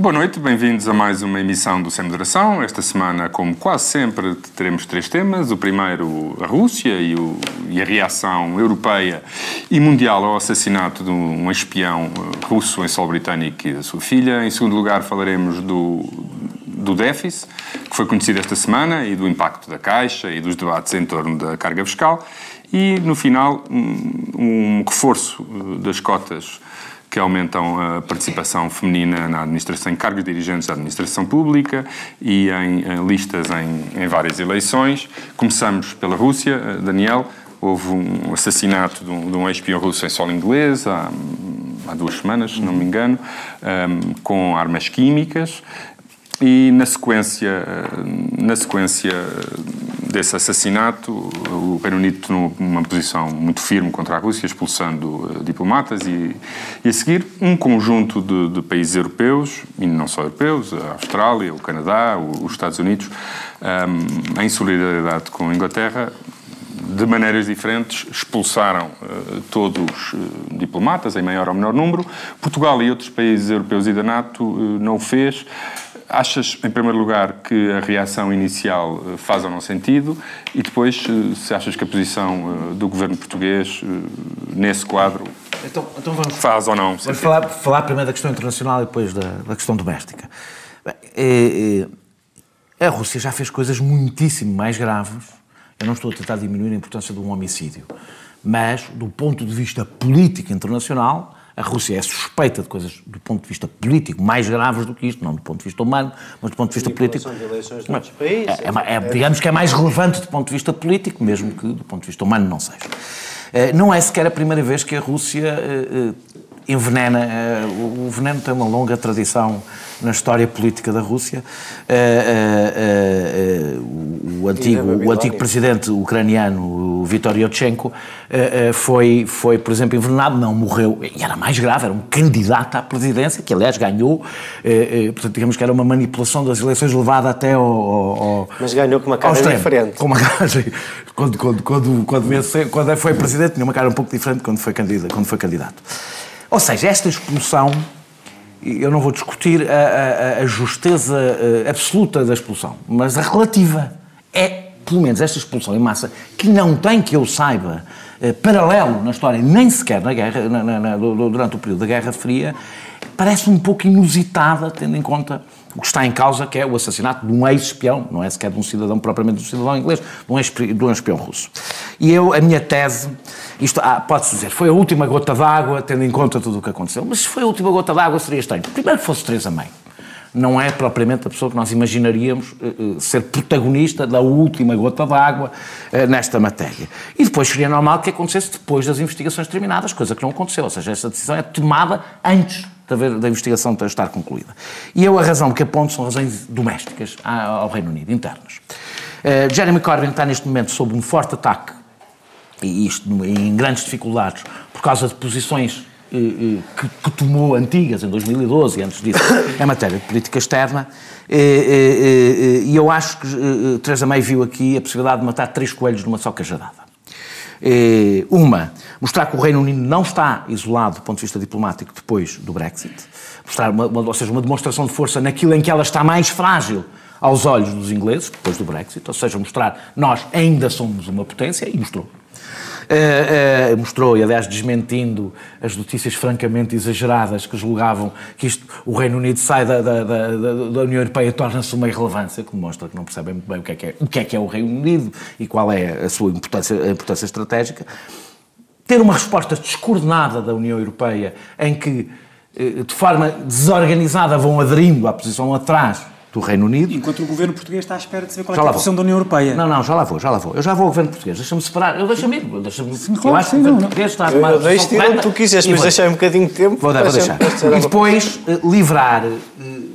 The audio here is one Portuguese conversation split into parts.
Boa noite, bem-vindos a mais uma emissão do Sem Moderação. Esta semana, como quase sempre, teremos três temas. O primeiro, a Rússia e, o, e a reação europeia e mundial ao assassinato de um espião eh, russo em solo britânico e da sua filha. Em segundo lugar, falaremos do, do déficit, que foi conhecido esta semana, e do impacto da Caixa e dos debates em torno da carga fiscal. E, no final, um, um reforço eh, das cotas que aumentam a participação feminina na administração, em cargos dirigentes da administração pública e em, em listas em, em, várias eleições. Começamos pela Rússia, eh, Daniel. Houve um assassinato de um, de um ex-espião russo em solo inglês há, há, duas semanas, se não me engano, um, com armas químicas. E na sequência, eh, na sequência desse assassinato, o Reino Unido tomou uma posição muito firme contra a Rússia, expulsando uh, diplomatas e, e, a seguir, um conjunto de, de, países europeus, e não só europeus, a Austrália, o Canadá, os Estados Unidos, um, em solidariedade com a Inglaterra, de maneiras diferentes, expulsaram uh, todos uh, diplomatas, em maior ou menor número. Portugal e outros países europeus e da NATO uh, não o fez. Achas, em primeiro lugar, que a reação inicial eh, faz ou não sentido e depois eh, se achas que a posição eh, do governo português nesse quadro então, então vamos, faz ou não sentido? Vamos falar, falar primeiro da questão internacional e depois da, da questão doméstica. Bem, é, é, a Rússia já fez coisas muitíssimo mais graves. Eu não estou a tentar diminuir a importância de um homicídio, mas do ponto de vista político internacional a Rússia é suspeita de coisas do ponto de vista político mais graves do que isto, não do ponto de vista humano, mas do ponto de vista político. De eleições de outros países. É, é, é, digamos que é mais relevante do ponto de vista político, mesmo que do ponto de vista humano não seja. Eh, não é sequer a primeira vez que a Rússia eh, eh, envenena. O veneno tem uma longa tradição na história política da Rússia. O antigo, o antigo presidente ucraniano, Viktor Yotchenko, foi, foi, por exemplo, envenenado, não morreu, e era mais grave, era um candidato à presidência, que aliás ganhou, portanto, digamos que era uma manipulação das eleições levada até ao. ao Mas ganhou com uma cara diferente. Com uma cara, quando, quando, quando, quando, quando foi presidente, tinha uma cara um pouco diferente quando foi candidato. Quando foi candidato. Ou seja, esta expulsão, eu não vou discutir a, a, a justeza absoluta da expulsão, mas a relativa é, pelo menos, esta expulsão em massa, que não tem, que eu saiba, eh, paralelo na história, nem sequer na guerra, na, na, durante o período da Guerra Fria, parece um pouco inusitada, tendo em conta o que está em causa, que é o assassinato de um ex-espião, não é sequer de um cidadão propriamente de um cidadão inglês, de um ex-espião russo. E eu, a minha tese, isto ah, pode-se dizer, foi a última gota d'água, tendo em conta tudo o que aconteceu, mas se foi a última gota d'água seria estranho. Primeiro que fosse Teresa May. Não é propriamente a pessoa que nós imaginaríamos uh, uh, ser protagonista da última gota d'água uh, nesta matéria. E depois seria normal que acontecesse depois das investigações terminadas, coisa que não aconteceu. Ou seja, esta decisão é tomada antes da investigação estar concluída. E eu a razão que aponto são razões domésticas ao Reino Unido, internas. Jeremy Corbyn está neste momento sob um forte ataque, e isto em grandes dificuldades, por causa de posições que, que, tomou antigas, em 2012 e antes disso, em matéria de política externa. E eu acho que Theresa May viu aqui a possibilidade de matar três coelhos numa só cajadada. Uma, mostrar que o Reino Unido não está isolado do ponto de vista diplomático depois do Brexit, mostrar uma, uma, ou seja, uma demonstração de força naquilo em que ela está mais frágil aos olhos dos ingleses, depois do Brexit, ou seja, mostrar nós ainda somos uma potência, e mostrou. Uh, uh, mostrou, e aliás desmentindo as notícias francamente exageradas que julgavam que isto, o Reino Unido sai da, da, da, da União Europeia torna-se uma irrelevância, que demonstra que não percebem muito bem o que, é que é, o que é que é o Reino Unido e qual é a sua importância, a importância estratégica. Ter uma resposta descoordenada da União Europeia em que, eh, de forma desorganizada, vão aderindo à posição atrás do Reino Unido. Enquanto o governo português está à espera de saber qual é, a posição da União Europeia. Não, não, já lá vou, já lá vou. Eu já vou ao governo português. Deixa-me separar. Eu deixa-me ir. Deixa-me... Claro, eu acho que o governo português está a tomar Eu deixo-te ir onde tu quiseres, mas deixar um bocadinho de tempo. Vou, dar, vou deixar. E depois uh, livrar uh,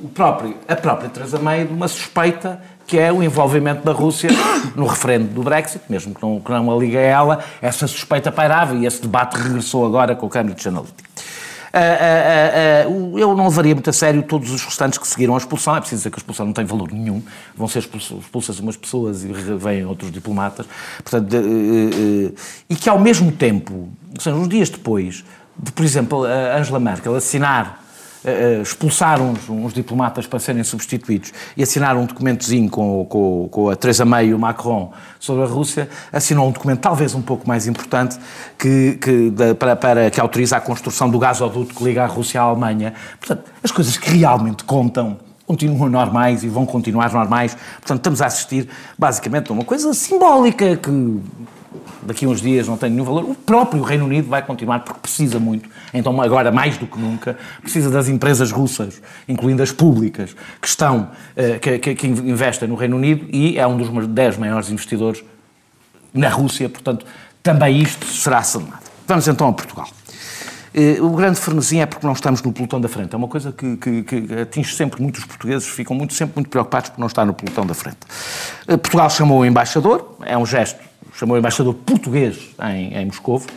o próprio, a própria Teresa May de uma suspeita que é o envolvimento da Rússia no referendo do Brexit, mesmo que não, que não a liga a ela, essa suspeita pairava e esse debate regressou agora com o Cambridge Analytica. Uh, uh, eu não levaria muito a sério todos os restantes que seguiram a expulsão. É preciso dizer que a expulsão não tem valor nenhum. Vão ser expulsas umas pessoas e vêm outros diplomatas. Portanto, e que ao mesmo tempo, ou seja, uns dias depois de, por exemplo, Angela Merkel assinar uh, expulsar uns, uns, diplomatas para serem substituídos e assinar um documentozinho com, com, com a Theresa May e o Macron sobre a Rússia, assinou um documento talvez um pouco mais importante que, que, para, para, que autoriza a construção do gasoduto que liga a Rússia à Alemanha. Portanto, as coisas que realmente contam continuam normais e vão continuar normais. Portanto, estamos a assistir basicamente a uma coisa simbólica que daqui a uns dias não tem nenhum valor. O próprio Reino Unido vai continuar porque precisa muito. Então, agora mais do que nunca, precisa das empresas russas, incluindo as públicas, que estão, eh, que, que investem no Reino Unido e é um dos 10 maiores investidores na Rússia. Portanto, também isto será sanado. Vamos então a Portugal. Eh, o grande frenesim é porque não estamos no pelotão da frente. É uma coisa que, que, que atinge sempre muitos portugueses, ficam muito, sempre muito preocupados por não estar no pelotão da frente. Eh, Portugal chamou o embaixador, é um gesto, chamou o embaixador português em, em Moscovo.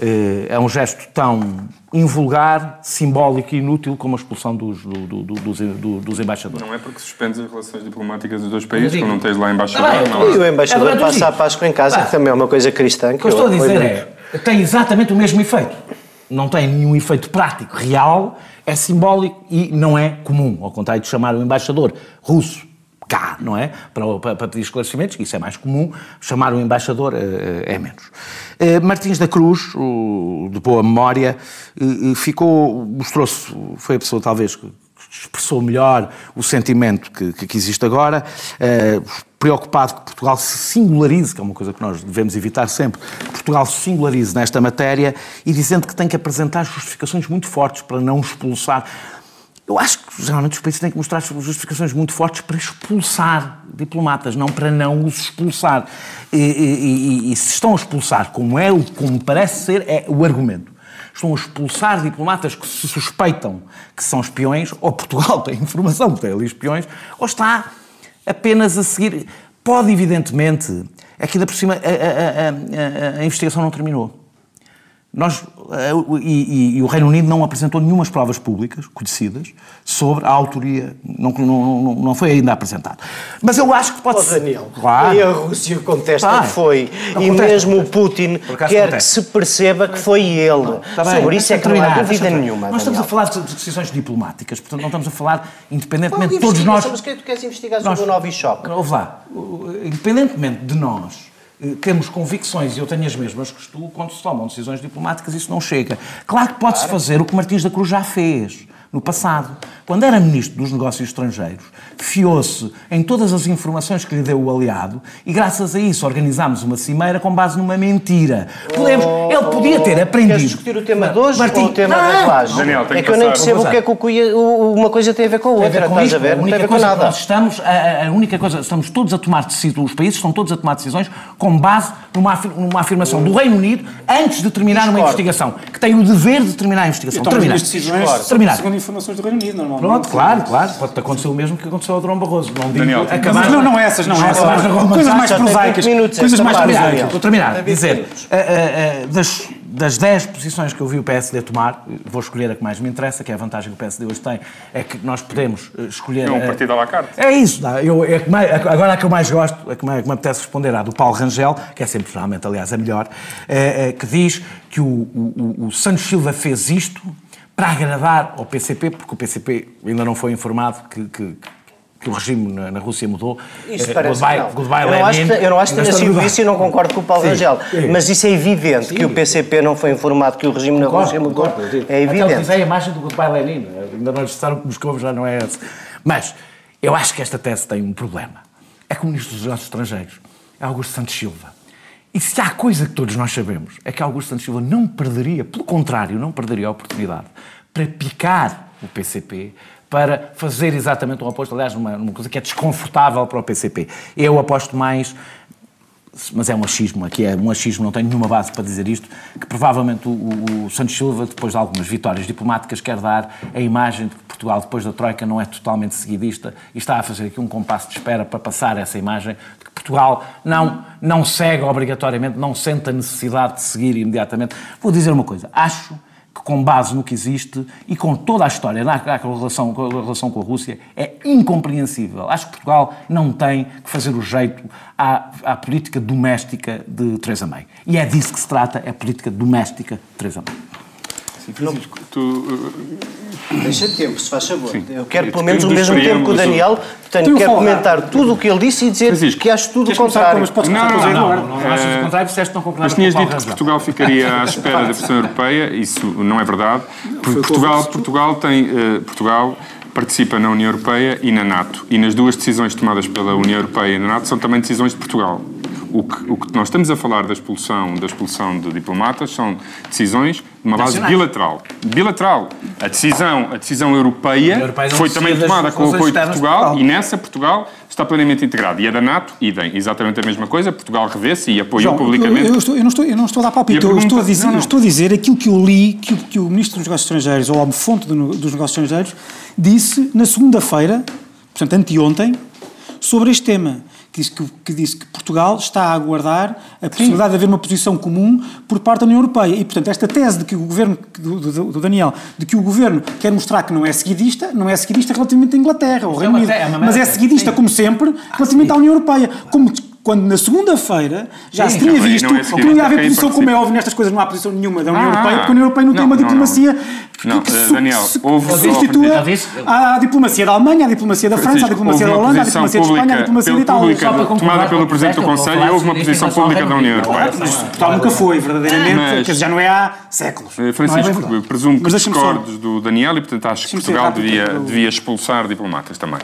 Eh, é um gesto tão invulgar, simbólico e inútil como a expulsão dos, do, do, dos, do, dos, embaixadores. Não é porque suspendes as relações diplomáticas dos dois países, digo, não tens lá embaixador. Tá não, não, e o embaixador é passa a Páscoa em casa, que também é uma coisa cristã. O que eu estou a dizer é, tem exatamente o mesmo efeito não tem nenhum efeito prático real, é simbólico e não é comum, ao contrário de chamar o embaixador russo cá, não é? Para, para, para pedir esclarecimentos, isso é mais comum, chamar o embaixador é, é menos. Martins da Cruz, o, de boa memória, ficou, mostrou-se, foi a pessoa talvez que expressou melhor o sentimento que, que existe agora, preocupado que Portugal se singularize, que é uma coisa que nós devemos evitar sempre, Portugal se singularize nesta matéria e dizendo que tem que apresentar justificações muito fortes para não expulsar. Eu acho que geralmente os países têm que mostrar justificações muito fortes para expulsar diplomatas, não para não os expulsar. E, e, e, e se estão a expulsar, como é, como parece ser, é o argumento estão a expulsar diplomatas que se suspeitam que são espiões, ou Portugal tem informação que tem ali espiões, ou está apenas a seguir. Pode, evidentemente, aqui da por cima a, a, a, a investigação não terminou. Nós, eh, e, e, e, o Reino Unido não apresentou nenhumas provas públicas conhecidas sobre a autoria, não, não, não foi ainda apresentado. Mas eu acho que pode oh, ser. Daniel, claro. e a Rússia contesta que foi, e contesta, mesmo o Putin quer contesta. que se perceba que foi ele. tá sobre isso é que não há dúvida nenhuma. Nós estamos a falar de decisões diplomáticas, portanto não estamos a falar, independentemente de todos nós. Mas que tu queres investigar sobre o Novichok? Ouve lá, independentemente de nós temos convicções, e eu tenho as mesmas que tu, quando se tomam decisões diplomáticas, isso não chega. Claro que pode-se claro. fazer o que Martins da Cruz já fez no passado. Quando era Ministro dos Negócios Estrangeiros, fiou-se em todas as informações que lhe deu o aliado e, graças a isso, organizámos uma cimeira com base numa mentira. Podemos, oh, ele podia ter aprendido. Queres discutir o tema de hoje Martim, ou o tema não, da? Daniel, é que eu nem percebo o que é que uma coisa tem a ver com a outra. Tem a ver com, isto, a ver? Não tem a ver com nada. Nós estamos, a, a, única coisa, estamos todos a tomar decisões, os países estão todos a tomar decisões com base numa, numa afirmação do Reino Unido antes de terminar Discord. uma investigação, que tem o dever de terminar a investigação. Então, terminar. decisões terminar. segundo informações do Reino Unido, normalmente. Pronto, claro, claro. Pode acontecer o mesmo que aconteceu ao Dom Barroso. Não digo Daniel, acabar... não, não é essas, não, é essas. Coisas mais prosaicas. Coisas mais prosaicas. Vou terminar. Dizer, eh, eh, eh, das das 10 posições que eu vi o PSD tomar, vou escolher a que mais me interessa, que é a vantagem que o PSD hoje tem, é que nós podemos escolher... É um partido à la carte. É isso. Eu, é que mais, agora a que eu mais gosto, a que, mais, que me apetece responder, é a do Paulo Rangel, que é sempre, geralmente, aliás, a melhor, é, é, que diz que o, o, o Santos Silva fez isto para agradar ao PCP, porque o PCP ainda não foi informado que, que, que o regime na, Rússia mudou. Isso uh, parece goodbye, não. Goodbye eu, não acho que, eu não acho que tenha sido isso e não concordo com o Paulo sim, Rangel. Sim. Mas isso é evidente, sim. que o PCP não foi informado que o regime concordo, na Rússia mudou. Concordo, é evidente. Até utilizei a imagem do Goodbye Lenin. Ainda não disseram que Moscou já não é esse. Mas eu acho que esta tese tem um problema. É que o Ministro dos Negócios Estrangeiros é Augusto Santos Silva. E se há coisa que todos nós sabemos, é que Augusto Santos Silva não perderia, pelo contrário, não perderia a oportunidade para picar o PCP, para fazer exatamente o oposto, aliás, numa coisa que é desconfortável para o PCP. Eu aposto mais mas é um achismo, aqui é um achismo, não tenho nenhuma base para dizer isto, que provavelmente o, o, Santos Silva, depois de algumas vitórias diplomáticas, quer dar a imagem de que Portugal, depois da Troika, não é totalmente seguidista e está a fazer aqui um compasso de espera para passar essa imagem de que Portugal não, não segue obrigatoriamente, não sente a necessidade de seguir imediatamente. Vou dizer uma coisa, acho que, com base no que existe e com toda a história na, relação, com a relação com a Rússia, é incompreensível. Acho que Portugal não tem que fazer o jeito à, à política doméstica de Teresa May. E é disso que se trata, é a política doméstica de Teresa May. Sim, Francisco, tu... Deixa tempo, se faz favor. Sim. Eu quero pelo menos o mesmo tempo que o Daniel, portanto, quero comentar tudo o que ele disse e dizer Francisco, que acho tudo o contrário. Mas podes não, não, não, não, não, não achas o contrário, disseste não concordar Mas tinhas dito que Portugal ficaria à espera da posição europeia, isso não é verdade. Portugal, Portugal tem... Uh, Portugal participa na União Europeia e na NATO. E nas duas decisões tomadas pela União Europeia e na NATO são também decisões de Portugal. O que, o que nós estamos a falar da expulsão, da expulsão de diplomatas são decisões de uma base bilateral. Bilateral. A decisão, a decisão europeia, europeia foi também tomada com o apoio de Portugal, Portugal, e nessa Portugal está plenamente integrado. E a da NATO, idem, exatamente a mesma coisa, Portugal revê-se e apoiou João, publicamente. Eu, eu, estou, eu, não estou, eu não estou a dar palpite, eu, estou a dizer, não, não. estou a dizer aquilo que eu li, que, que o Ministro dos Negócios Estrangeiros, ou a fonte do, dos Negócios Estrangeiros, disse na segunda-feira, portanto anteontem, sobre este tema que disse que, que, que Portugal está a aguardar a possibilidade Sim. de haver uma posição comum por parte da União Europeia. E, portanto, esta tese de que o governo, do, do, do Daniel, de que o governo quer mostrar que não é seguidista, não é seguidista relativamente à Inglaterra, é Reino Unido, é mas é seguidista, como sempre, relativamente à União Europeia. Como quando na segunda-feira já Sim, se tinha visto não é que não ia haver posição, como é óbvio, nestas coisas não há posição nenhuma da União ah, Europeia, porque a União Europeia não, não tem uma diplomacia não, que, que Daniel, se, houve se constitua à diplomacia da Alemanha, à diplomacia da França, à diplomacia da Holanda, à diplomacia de Espanha, à diplomacia da Itália. Tomada pelo Presidente do Conselho e houve uma posição pública da União Europeia. Mas Portugal nunca foi, verdadeiramente, já não é há séculos. Eh, Francisco, presumo que discordes do Daniel e, portanto, acho que Portugal devia expulsar diplomatas também.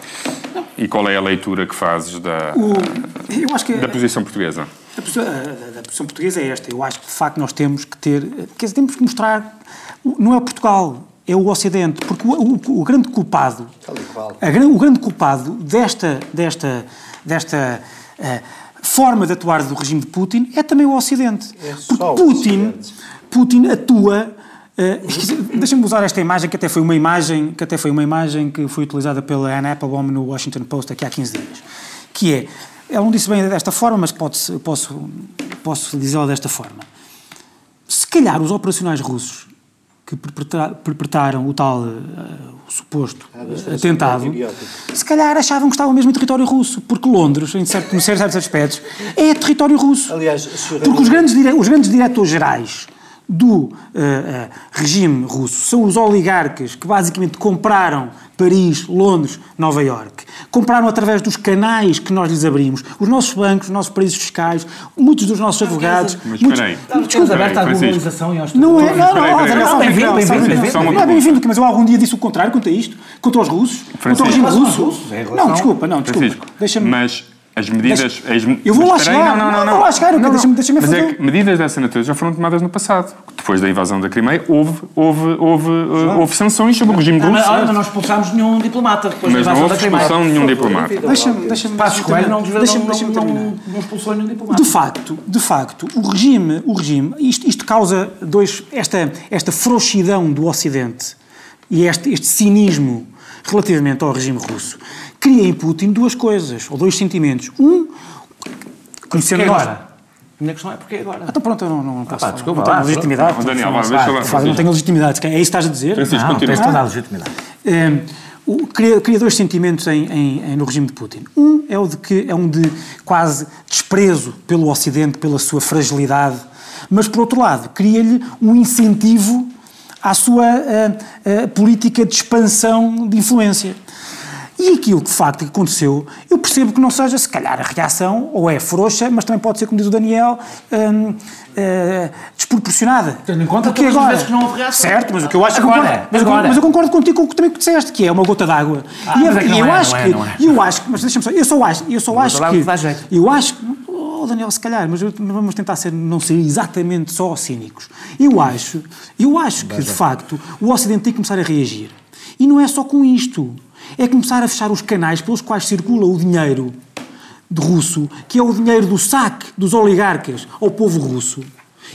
E qual é a leitura que fazes da, o, que, da posição portuguesa? A posição, posição, portuguesa é esta. Eu acho que, de facto, nós temos que ter... Quer dizer, temos que mostrar... Não é Portugal, é o Ocidente. Porque o, o, o grande culpado... A, o grande culpado desta... desta, desta uh, forma de atuar do regime de Putin é também o Ocidente. É porque Putin, Putin atua Uh, Deixa-me usar esta imagem que até foi uma imagem que até foi uma imagem que foi utilizada pela Anna Applebaum no Washington Post aqui há 15 dias, que é, ela não disse bem desta forma, mas pode posso posso dizê-la desta forma. Se calhar os operacionais russos que perpetraram o tal uh, o suposto uh, atentado, se calhar achavam que estavam mesmo em território russo, porque Londres, em certo, em certos aspectos, é território russo. Aliás, porque os grandes, os grandes diretores gerais do uh, uh, regime russo são os oligarcas que basicamente compraram Paris, Londres, Nova Iorque. Compraram através dos canais que nós lhes abrimos, os nossos bancos, os nossos paraísos fiscais, muitos dos nossos advogados. Mas muitos, espera aí. Estamos abertos à globalização e aos Não é, não, não, não, bem-vindo, bem-vindo. Não é bem-vindo, mas eu algum dia disse o contrário quanto a isto, contra os russos, contra o regime russo. Não, desculpa, não, desculpa. Deixa-me. Mas as medidas. As, eu vou lá chegar. Não, não, não. Vou lá chegar. Não, deixa-me deixa Mas é que medidas dessa natureza já foram tomadas no passado. Depois da invasão da Crimeia, houve, houve, houve, uh, houve sanções sobre o regime russo. Mas, mas não expulsámos nenhum diplomata depois mas da invasão da Crimeia. Mas não houve expulsão de nenhum diplomata. Deixa-me. Deixa-me. Passos Coelho não, deixa-me, não, não, não expulsou nenhum diplomata. De facto, de facto, o regime, o regime isto, isto causa dois. Esta, esta frouxidão do Ocidente e este, este cinismo relativamente ao regime russo cria em Putin duas coisas, ou dois sentimentos. Um, Conhecendo agora? A minha questão é porquê agora? Então pronto, eu não, não posso. Ah, pá, desculpa, não tenho legitimidade. Não, Daniel, deixa lá. Não tenho legitimidade. É isso que estás a dizer? Francisco, não, tens toda a legitimidade. É, o, cria, cria, dois sentimentos em, em, em, no regime de Putin. Um é o de que é um de quase desprezo pelo Ocidente, pela sua fragilidade, mas por outro lado cria-lhe um incentivo à sua a, a, política de expansão de influência. E aquilo que de facto aconteceu, eu percebo que não seja, se calhar, a reação, ou é frouxa, mas também pode ser, como diz o Daniel, hum, uh, desproporcionada. Tendo em conta Porque agora, vezes que não houve reação. Certo, mas o que eu acho agora, concordo, mas, agora. mas eu concordo contigo com o que também disseste, que é uma gota d'água. Ah, e, é, e eu é, acho que, é, eu acho que, mas deixa-me só, eu só acho, eu só acho que, eu acho que, oh Daniel, se calhar, mas vamos tentar ser, não ser exatamente só cínicos. Eu acho, eu acho que, de facto, o Ocidente tem que começar a reagir. E não é só com isto é começar a fechar os canais pelos quais circula o dinheiro de russo, que é o dinheiro do saque dos oligarcas ao povo russo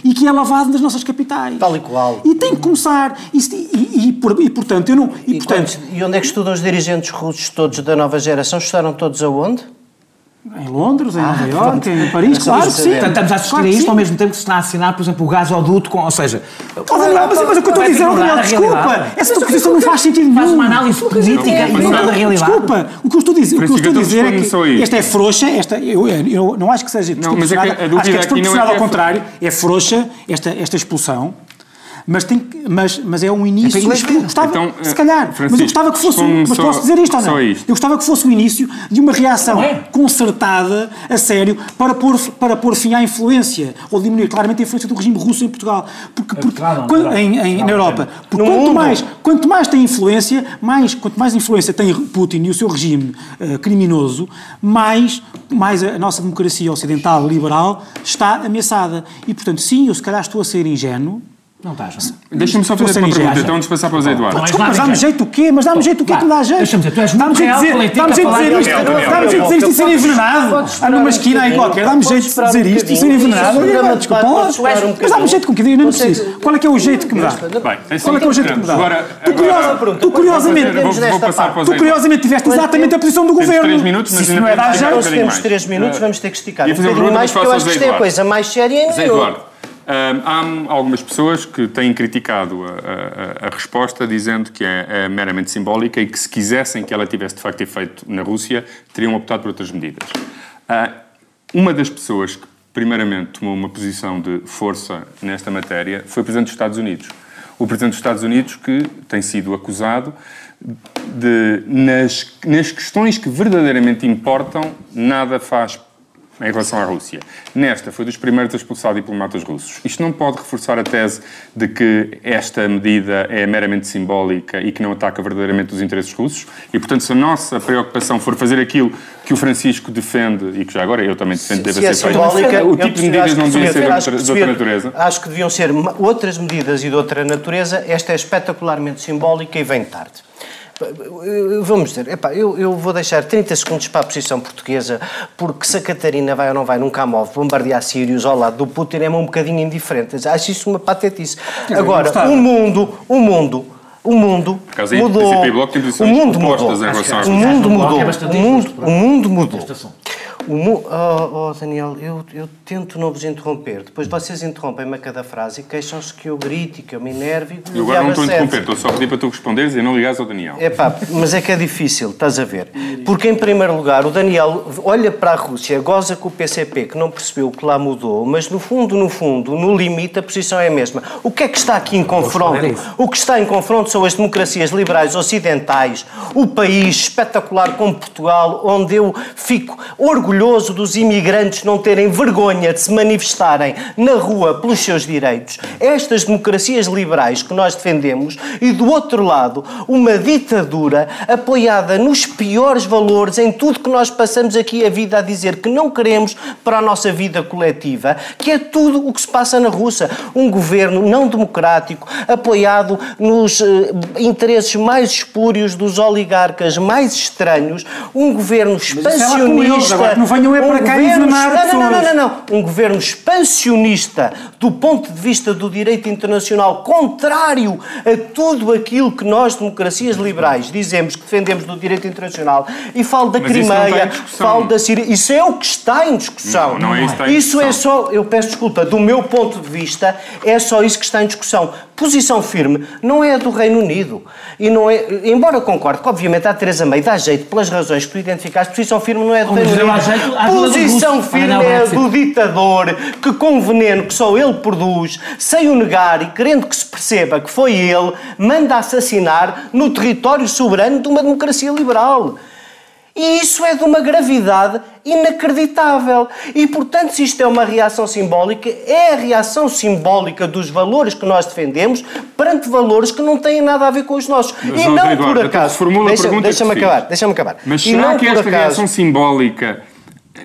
e que é lavado nas nossas capitais. Tal e qual. E tem que começar. E, e, e, e portanto, eu não. E, portanto, e onde é que estudam os dirigentes russos todos da nova geração? Estudaram todos aonde? Em Londres, em ah, Nova Iorque, em Paris, claro que sim. Portanto, estamos a assistir claro a isto sim. ao mesmo tempo que se está a assinar, por exemplo, o gasoduto com, ou seja... Oh, Daniel, mas, mas o que eu estou a dizer, Daniel, desculpa, essa tua posição não faz sentido nenhum. Faz uma análise política e não da realidade. Desculpa, o que eu estou a dizer, o que eu estou a dizer é que esta é frouxa, esta, eu, eu não acho que seja desproporcionada, acho que é desproporcionada ao contrário, é frouxa esta, esta expulsão, Mas, tem, mas, mas é um início. É eu gostava, então, se calhar, mas eu gostava que fosse. Mas só, posso dizer isto ou não? Isto. Eu gostava que fosse o início de uma reação é? concertada, a sério, para pôr, para pôr fim à influência, ou diminuir claramente a influência do regime russo em Portugal. Porque, porque não, quando, em, em, na Europa. Porque quanto mais, quanto mais tem influência, mais, quanto mais influência tem Putin e o seu regime uh, criminoso, mais, mais a nossa democracia ocidental liberal está ameaçada. E, portanto, sim, eu se calhar estou a ser ingênuo, não estás. Deixa-me só fazer uma pergunta, então, antes de passar para o Zé Eduardo. Desculpa, mas dá-me jeito o quê? Mas dá-me jeito o quê que me dá jeito? Deixa-me dizer, tu és muito real política Dá-me jeito de dizer isto, dá-me jeito de dizer isto e ser envenenado. Há numa esquina aí qualquer, dá-me jeito de dizer isto e ser envenenado. Desculpa, mas dá-me jeito com que eu não preciso. Qual é que é o jeito que me dá? Qual é que é o jeito que me dá? Tu curiosamente, tu curiosamente tiveste exatamente a posição do governo. Se isso não é dar jeito. Se temos três minutos, vamos ter que esticar um bocadinho mais, porque eu acho que isto é a coisa mais séria em Eduardo há algumas pessoas que têm criticado a, a, a resposta dizendo que é, é, meramente simbólica e que se quisessem que ela tivesse de facto efeito na Rússia, teriam optado por outras medidas. Uh, uma das pessoas que primeiramente tomou uma posição de força nesta matéria foi o Presidente dos Estados Unidos. O Presidente dos Estados Unidos que tem sido acusado de, nas, nas questões que verdadeiramente importam, nada faz em relação à Rússia. Nesta, foi dos primeiros a expulsar diplomatas russos. Isto não pode reforçar a tese de que esta medida é meramente simbólica e que não ataca verdadeiramente os interesses russos. E, portanto, se a nossa preocupação for fazer aquilo que o Francisco defende, e que já agora eu também defendo, deve ser é feito, o tipo de medidas não deviam ser outra, de outra natureza. Acho que deviam ser outras medidas e de outra natureza. Esta é espetacularmente simbólica e vem tarde. Vamos dizer, epá, eu, eu, vou deixar 30 segundos para a posição portuguesa, porque se a Catarina vai ou não vai num Kamov bombardear sírios ao lado do Putin é um bocadinho indiferente. Acho isso uma patetice. Agora, o mundo, o mundo, o mundo mudou. O mundo mudou. O mundo mudou. O mundo mudou. O, oh, oh, Daniel, eu, eu tento não vos interromper. Depois vocês interrompem-me a cada frase e queixam-se que eu grito, que eu me enerve. Eu agora não estou a interromper, estou só a pedir para tu responderes e não ligares ao Daniel. É pá, mas é que é difícil, estás a ver. Porque, em primeiro lugar, o Daniel olha para a Rússia, goza com o PCP, que não percebeu o que lá mudou, mas no fundo, no fundo, no limite, a posição é a mesma. O que é que está aqui em confronto? O que está em confronto são as democracias liberais ocidentais, o país espetacular como Portugal, onde eu fico orgulhoso orgulhoso dos imigrantes não terem vergonha de se manifestarem na rua pelos seus direitos. Estas democracias liberais que nós defendemos e, do outro lado, uma ditadura apoiada nos piores valores em tudo que nós passamos aqui a vida a dizer que não queremos para a nossa vida coletiva, que é tudo o que se passa na Rússia. Um governo não democrático, apoiado nos eh, interesses mais espúrios dos oligarcas mais estranhos, um governo é expansionista venham é para um cá envenenar não, não, não, não, não, um governo expansionista do ponto de vista do direito internacional, contrário a tudo aquilo que nós, democracias liberais, dizemos que defendemos do direito internacional, e falo da Mas Crimeia, falo da Síria, isso é o que está em discussão. Não, não é isso, está em isso é só, eu peço desculpa, do meu ponto de vista, é só isso que está em discussão. Posição firme não é a do Reino Unido. E não é, embora concorde que, obviamente, a Teresa May dá jeito pelas razões que tu identificaste, posição firme não é do Reino Unido posição firme é do ditador que, com veneno que só ele produz, sem o negar e querendo que se perceba que foi ele, manda assassinar no território soberano de uma democracia liberal. E isso é de uma gravidade inacreditável. E, portanto, se isto é uma reação simbólica, é a reação simbólica dos valores que nós defendemos perante valores que não têm nada a ver com os nossos. Mas, e não Eduardo, por acaso. Deixa-me deixa acabar, deixa-me acabar. Mas será que esta acaso... reação simbólica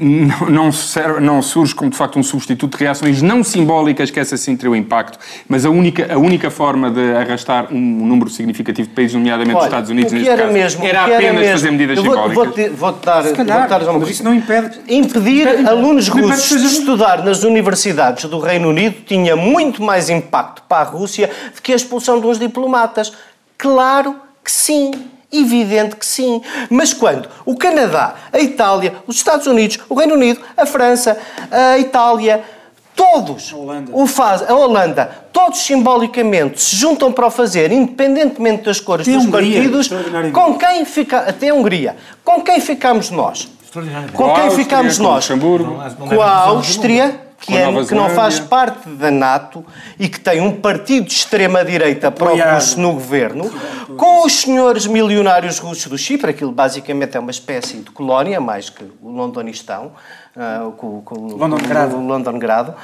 não, não, serve, não, surge como de facto um substituto de reações não simbólicas que essa sim teria o impacto, mas a única, a única forma de arrastar um número significativo de países, nomeadamente Olha, os Estados Unidos, neste era caso, mesmo, era apenas era fazer medidas vou, simbólicas. Vou-te vou dar, calhar, vou dar mas isso não impede. Impedir impede, alunos russos de estudar nas universidades do Reino Unido tinha muito mais impacto para a Rússia do que a expulsão de uns diplomatas. Claro que sim. Evidente que sim. Mas quando o Canadá, a Itália, os Estados Unidos, o Reino Unido, a França, a Itália, todos o fazem, a Holanda, todos simbolicamente se juntam para o fazer, independentemente das cores dos Hungria, partidos, com quem fica, até a Hungria, com quem ficamos nós? Com quem ficamos nós? Com a Áustria, que, é, que não faz parte da NATO e que tem um partido de extrema-direita pró-russo no governo, com os senhores milionários russos do Chipre, aquilo basicamente é uma espécie de colónia, mais que o Londonistão, uh, com, com, Londongrado. o Londongrado,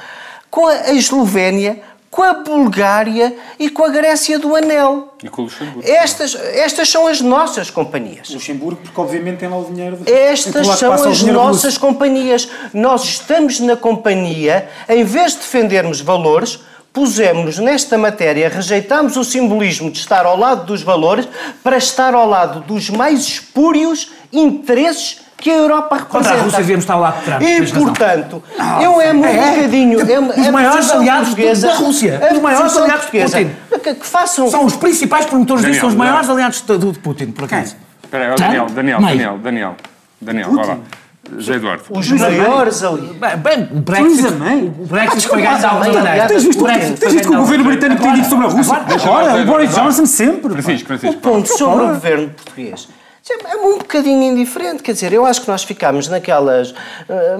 com a Eslovénia, com a Bulgária e com a Grécia do Anel. E com o Luxemburgo. Estas, estas são as nossas companhias. Luxemburgo, porque obviamente tem lá o dinheiro. De... Estas são as nossas companhias. Nós estamos na companhia, em vez de defendermos valores, pusemos-nos nesta matéria, rejeitamos o simbolismo de estar ao lado dos valores para estar ao lado dos mais espúrios interesses que a Europa representa. Contra a Rússia devíamos estar lá de trás. E, portanto, ah, eu é um é, bocadinho... É, os é maiores aliados da Rússia. Os maiores aliados de Putin. Que, que, façam... São os principais promotores disso, são os maiores aliados de, de Putin, por acaso. Espera aí, Daniel, Daniel, Daniel, Daniel, Daniel, vai lá. José Eduardo. Os maiores ali. Bem, o Brexit, o Brexit foi ganho alguma maneira. Tens visto, tens visto que o governo britânico tem dito sobre a Rússia? Agora, o Boris Johnson sempre. Francisco, Francisco. O ponto sobre o governo português é um bocadinho indiferente, quer dizer, eu acho que nós ficamos naquelas uh,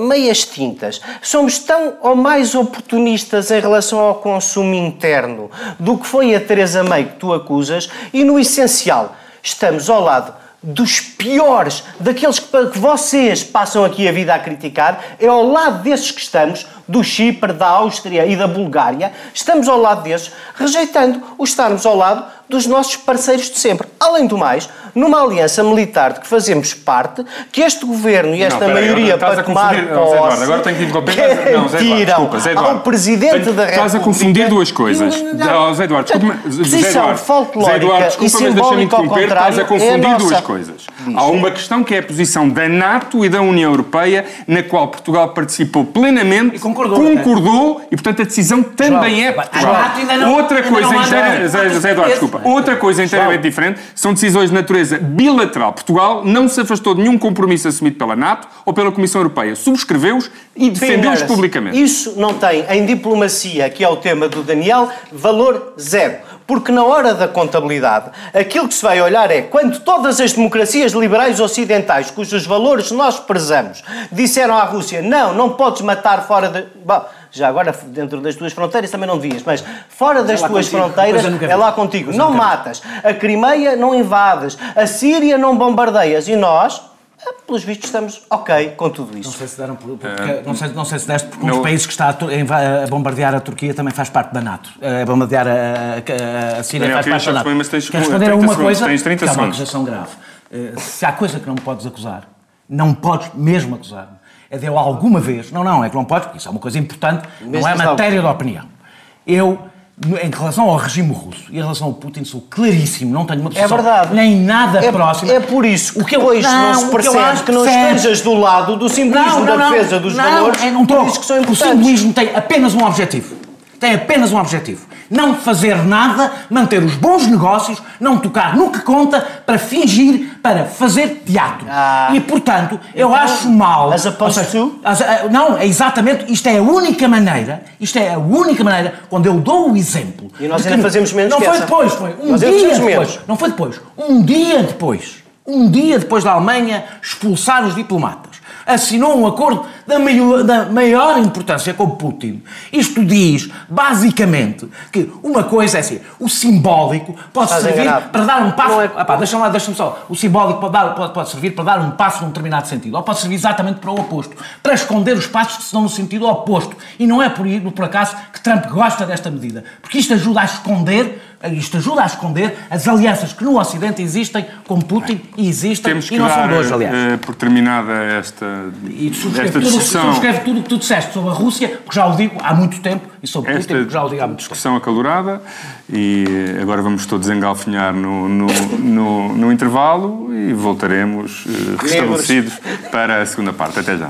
meias tintas. Somos tão ou mais oportunistas em relação ao consumo interno do que foi a Teresa May que tu acusas e, no essencial, estamos ao lado dos piores, daqueles que, que vocês passam aqui a vida a criticar, é ao lado desses que estamos, do Chipre, da Áustria e da Bulgária, estamos ao lado desses, rejeitando o estarmos ao lado dos nossos parceiros de sempre. Além do mais, numa aliança militar de que fazemos parte, que este governo e esta não, maioria para tomar posse... Não, Eduardo, agora tenho que interromper. Não, Zé Eduardo, desculpa, Zé Eduardo. ao Presidente tenho, da República... Estás a confundir duas coisas. Não, Zé Eduardo, desculpa. Zé Eduardo, Zé Eduardo, desculpa, mas deixa-me interromper. Estás a confundir é a duas coisas. Há uma questão que é a posição da NATO e da União Europeia, na qual Portugal participou plenamente, concordou, concordou e, portanto, a decisão também João, é Portugal. Outra coisa. Outra coisa inteiramente diferente são decisões de natureza bilateral. Portugal não se afastou de nenhum compromisso assumido pela NATO ou pela Comissão Europeia. Subscreveu-os e defendeu-os publicamente. Isso não tem, em diplomacia, que é o tema do Daniel, valor zero. Porque na hora da contabilidade, aquilo que se vai olhar é quando todas as democracias liberais ocidentais, cujos valores nós prezamos, disseram à Rússia: não, não podes matar fora de. Bom, já agora dentro das tuas fronteiras também não devias, mas fora das é tuas contigo. fronteiras é lá contigo. Não matas. A Crimeia não invades. A Síria não bombardeias. E nós, pelos vistos estamos ok com tudo isso. Não sei se deram porque, uh, não, sei, não sei se deste porque um dos países que está a, a, bombardear a Turquia também faz parte da NATO. A bombardear a, a, a Síria Daniel, faz parte da NATO. Mas tens, Queres responder a uma coisa tens 30 que é uma acusação grave. Uh, se há coisa que não me podes acusar, não podes mesmo acusar-me, é de eu alguma vez, não, não, é que não podes, porque isso é uma coisa importante, mesmo não é matéria de opinião. Eu em relação ao regime russo e em relação ao Putin, sou claríssimo, não tenho uma posição é verdade. nem nada é, próxima. É por isso que depois não, não se percebe que, que não estejas do lado do simbolismo não, não, da defesa dos valores, é, não que importantes. O simbolismo tem apenas um objetivo. Tem apenas um objetivo não fazer nada, manter os bons negócios, não tocar no que conta para fingir, para fazer teatro. Ah, e, portanto, eu então, acho mal... As opposed seja, as, eh, Não, é exatamente, isto é a única maneira, isto é a única maneira, quando eu dou o exemplo... E nós ainda que, fazemos menos Não foi depois, foi um nós dia depois. Menos. Não foi depois, um dia depois. Um dia depois da Alemanha expulsar os diplomatas assinou um acordo da maior, da maior importância com Putin. Isto diz, basicamente, que uma coisa é assim, o simbólico pode Estás servir enganado. para dar um passo... É... Ah, pá, deixa-me lá, deixa-me só. O simbólico pode, dar, pode, pode servir para dar um passo num determinado sentido, ou pode servir exatamente para o oposto, para esconder os passos que se dão no sentido oposto. E não é por, por acaso que Trump gosta desta medida, porque isto ajuda a esconder isto ajuda a esconder as alianças que no Ocidente existem com Putin e existem Temos e não dar, são dois, aliás. Uh, por terminada esta, e esta discussão. Subscreve tudo o que tu disseste sobre a Rússia, porque já o digo há muito tempo, e sobre esta Putin, porque já o digo há muito tempo. discussão acalorada, e agora vamos todos engalfinhar no, no, no, no intervalo e voltaremos uh, restabelecidos para a segunda parte. Até já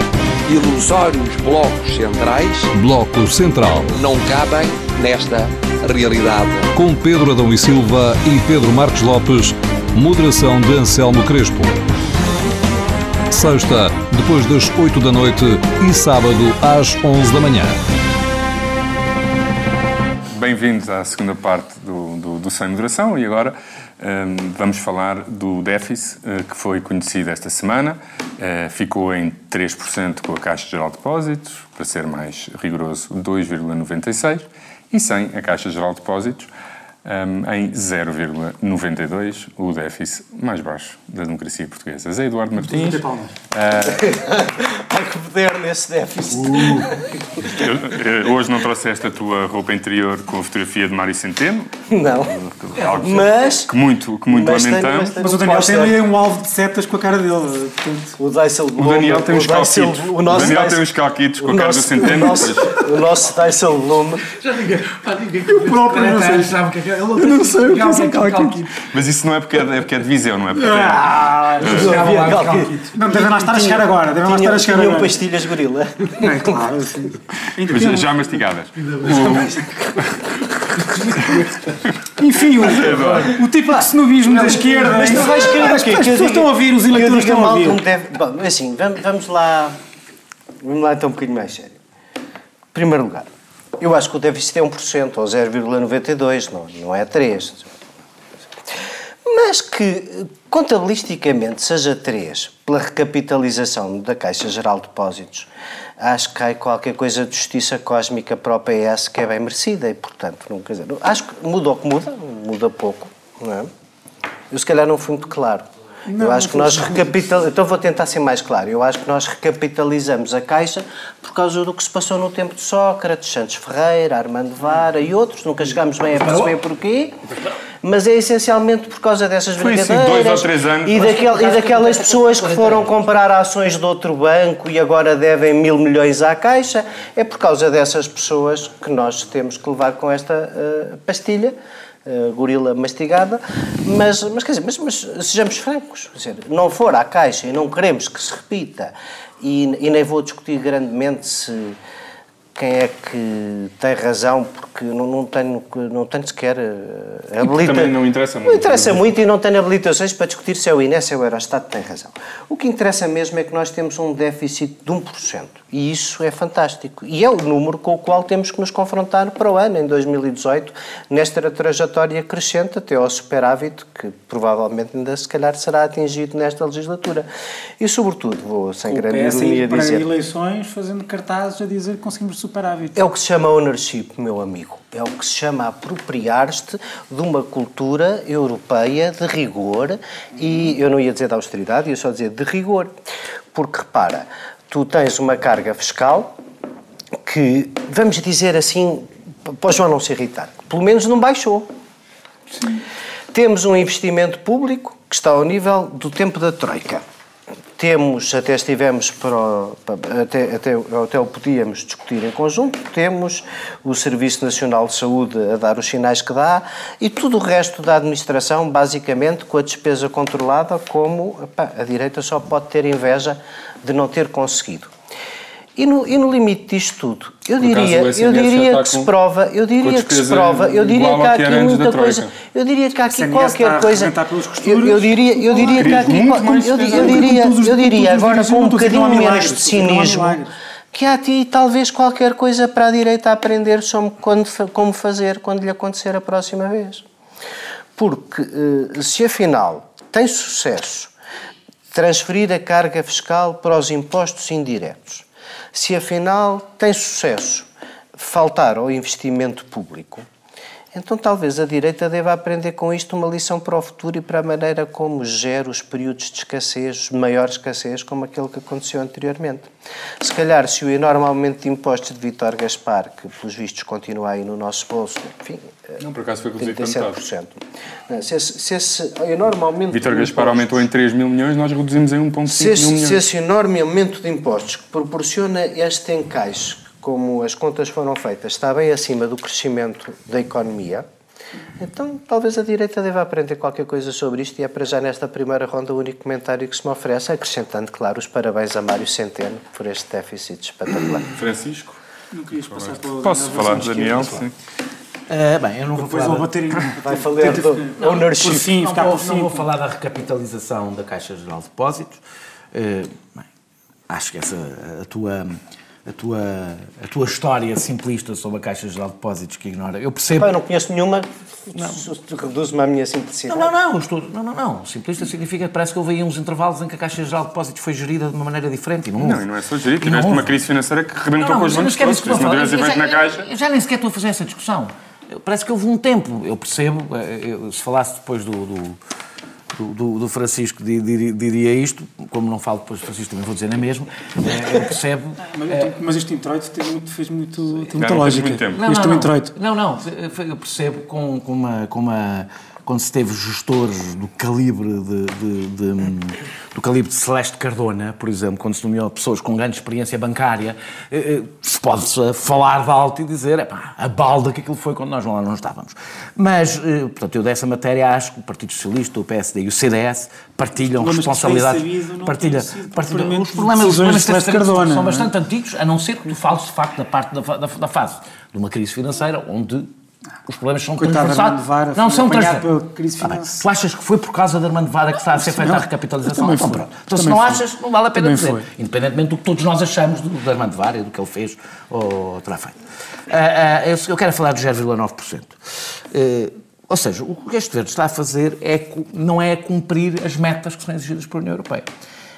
Ilusórios blocos centrais Bloco Central. não cabem nesta realidade. Com Pedro Adão e Silva e Pedro Marcos Lopes. Moderação de Anselmo Crespo. Sexta, depois das 8 da noite e sábado às 11 da manhã. Bem-vindos à segunda parte do, do, do Sem Moderação e agora vamos falar do déficit eh, que foi conhecido esta semana. Eh, ficou em 3% com a Caixa Geral de Depósitos, para ser mais rigoroso, 2,96%, e sem a Caixa Geral de Depósitos, hum, em 0,92%, o déficit mais baixo da democracia portuguesa. Zé Eduardo Martins. Há que poder nesse déficit. Eu, eh, hoje não trouxeste a tua roupa interior com a fotografia de Mário Centeno, Não. algo Mas, que muito, que muito mas tenho- lamentamos. mas tenho Mas o um Daniel tem aí um alvo de setas com a cara dele. Portanto, O Dijsselbloem. O Daniel tem uns calquitos. O nosso Daniel tem uns calquitos com a cara do Centeno. O nosso, o nosso Dijsselbloem. Eu próprio não sei. Sabe o que é que é? Eu não sei o que é calquito. Mas isso não é porque é, é porque é de Viseu, não é porque é. Ah, Chegava lá os Calquito. não, devem lá estar a chegar agora. Devem lá estar a chegar agora. pastilhas gorila. É, claro, Mas já mastigadas. Enfim, o, o tipo de snobismo da esquerda. Mas tu vais querer As pessoas eu estão a ouvir, os eu eleitores estão a ouvir. um deve- Bom, assim, vamos, vamos lá. Vamos lá então um bocadinho mais sério. Em primeiro lugar, eu acho que o déficit é 1% ou 0,92%, não, não é 3%. Mas que contabilisticamente seja 3 pela recapitalização da Caixa Geral de Depósitos, acho que há qualquer coisa de justiça cósmica para o PS que é bem merecida e, portanto, não quer dizer, acho que muda o que muda, muda pouco, não é? Eu se calhar não fui muito claro. Eu acho que nós recapitalizamos. Então vou tentar ser mais claro. Eu acho que nós recapitalizamos a Caixa por causa do que se passou no tempo de Sócrates, Santos Ferreira, Armando Vara e outros. Nunca chegámos bem a perceber porquê. Mas é essencialmente por causa dessas Foi assim, brincadeiras. dois ou três anos. E, daquel- e daquelas pessoas que foram comprar ações de outro banco e agora devem mil milhões à Caixa. É por causa dessas pessoas que nós temos que levar com esta eh, pastilha uh, gorila mastigada, mas, mas quer dizer, mas, mas sejamos francos, quer dizer, não for à Caixa e não queremos que se repita, e, e nem vou discutir grandemente se quem é que tem razão, porque não, não tenho, não tenho sequer uh, habilita... também não interessa muito. Não interessa muito e não tenho habilitações para discutir se é o INE, se é o Eurostat, tem razão. O que interessa mesmo é que nós temos um déficit de 1%. E isso é fantástico. E é o número com o qual temos que nos confrontar para o ano, em 2018, nesta trajetória crescente até ao superávit, que provavelmente ainda se calhar será atingido nesta legislatura. E, sobretudo, vou sem O grande ironia para dizer... eleições fazendo cartazes a dizer que conseguimos superávit. É o que se chama ownership, meu amigo. É o que se chama apropriar-te de uma cultura europeia de rigor e eu não ia dizer de austeridade, ia só dizer de rigor. Porque repara, tu tens uma carga fiscal que, vamos dizer assim, para o João não se irritar, pelo menos não baixou. Temos um investimento público que está ao nível do tempo da Troika. Temos, até estivemos para, o- até, até, até o podíamos discutir em conjunto, temos o Serviço Nacional de Saúde a dar os sinais que dá e tudo o resto da administração, basicamente, com a despesa controlada, como a direita só pode ter inveja de não ter conseguido. E no, e no limite disto tudo, eu acaso, diria, eu diria que se prova, eu diria que se prova, eu diria que há aqui muita coisa, eu diria que há aqui qualquer coisa, eu, eu diria, eu diria que há aqui, eu, eu diria, eu diria agora com um bocadinho menos de cinismo, que há aqui talvez qualquer coisa para a direita aprender sobre quando, como fazer quando lhe acontecer a próxima vez. Porque eh, se afinal tem sucesso transferir a carga fiscal para os impostos indiretos, se afinal tem sucesso faltar ao investimento público, então talvez a direita deva aprender com isto uma lição para o futuro e para a maneira como gera os períodos de escassez, maior escassez, como aquele que aconteceu anteriormente. Se calhar, se o enorme aumento de impostos de Vítor Gaspar, que pelos vistos continua aí no nosso bolso, enfim, Não, por acaso foi reduzido para metade. 37%. Não, Se esse, se esse enorme aumento Vítor Gaspar impostos- aumentou em 3 mil milhões, nós reduzimos em 1,5 se mil esse, milhões. se esse enorme aumento de impostos que proporciona este encaixe, como as contas foram feitas, está bem acima do crescimento da economia, Então, talvez a direita deva aprender qualquer coisa sobre isto e é para já nesta primeira ronda o único comentário que se me oferece, acrescentando, claro, os parabéns a Mário Centeno por este déficit espetacular. Francisco? Não querias passar para o- Posso falar, Daniel? Sim. Ah, bem, eu não vou Depois falar... vou bater em... Vai falar do ownership. Por fim, não, ficar vou, não vou falar da recapitalização da Caixa Geral de Depósitos. Eh, bem, acho que essa, a, tua, a, tua, a tua história simplista sobre a Caixa Geral de Depósitos que ignora. Eu percebo. Pá, eu não conheço nenhuma, reduz-me à minha simplicidade. Não, não, não, estou, não, não, não. Simplista significa que parece que houve aí uns intervalos em que a Caixa Geral de Depósitos foi gerida de uma maneira diferente. E não, houve. Não, e não é só não Tiveste uma crise financeira que rebentou Não, não, com os mas bancos não eu tivesse vou evento falar. na Eu já-. Eu nem sequer estou a fazer essa discussão. Eu- Parece que houve um tempo, eu percebo, eh, eu- se falasse depois do, do, do- do- do Francisco, di- diri- diria isto, como não falo depois do Francisco, também vou dizer na mesma, eh, eu percebo... Mas, mas este introito teve muito, fez muito, teve muita não lógica. muito tempo. Não, este não, introito. não, não, não, eu percebo com, com uma, com uma quando se teve gestores do calibre de, de- de- do calibre de Celeste Cardona, por exemplo, quando se nomeou pessoas com grande experiência bancária, eh, eh, se pode falar de alto e dizer epá, a balda que aquilo foi quando nós lá não estávamos. Mas, eh, portanto, eu dessa matéria acho que o Partido Socialista, o PSD e o CDS partilham Problemas responsabilidades. sabido Partilha, partilha, os problemas, os problemas de Celeste Cardona, são é? bastante antigos, a não ser que fales de facto da parte da, da, da fase de uma crise financeira onde os problemas são Coitado. Armando Vara, não são bem. financeira. Tu achas que foi por causa de Armando Vara que está a ser feita a recapitalização? Então, pronto. Então, se não foi. achas, não vale a pena Também dizer. foi. Independentemente do que todos nós achamos do, do Armando Vara e do que ele fez ou terá feito. Ah, ah, eu, eu quero falar do 0,9%. Eh, ou seja, o que este governo está a fazer é, não é cumprir as metas que são exigidas pela União Europeia.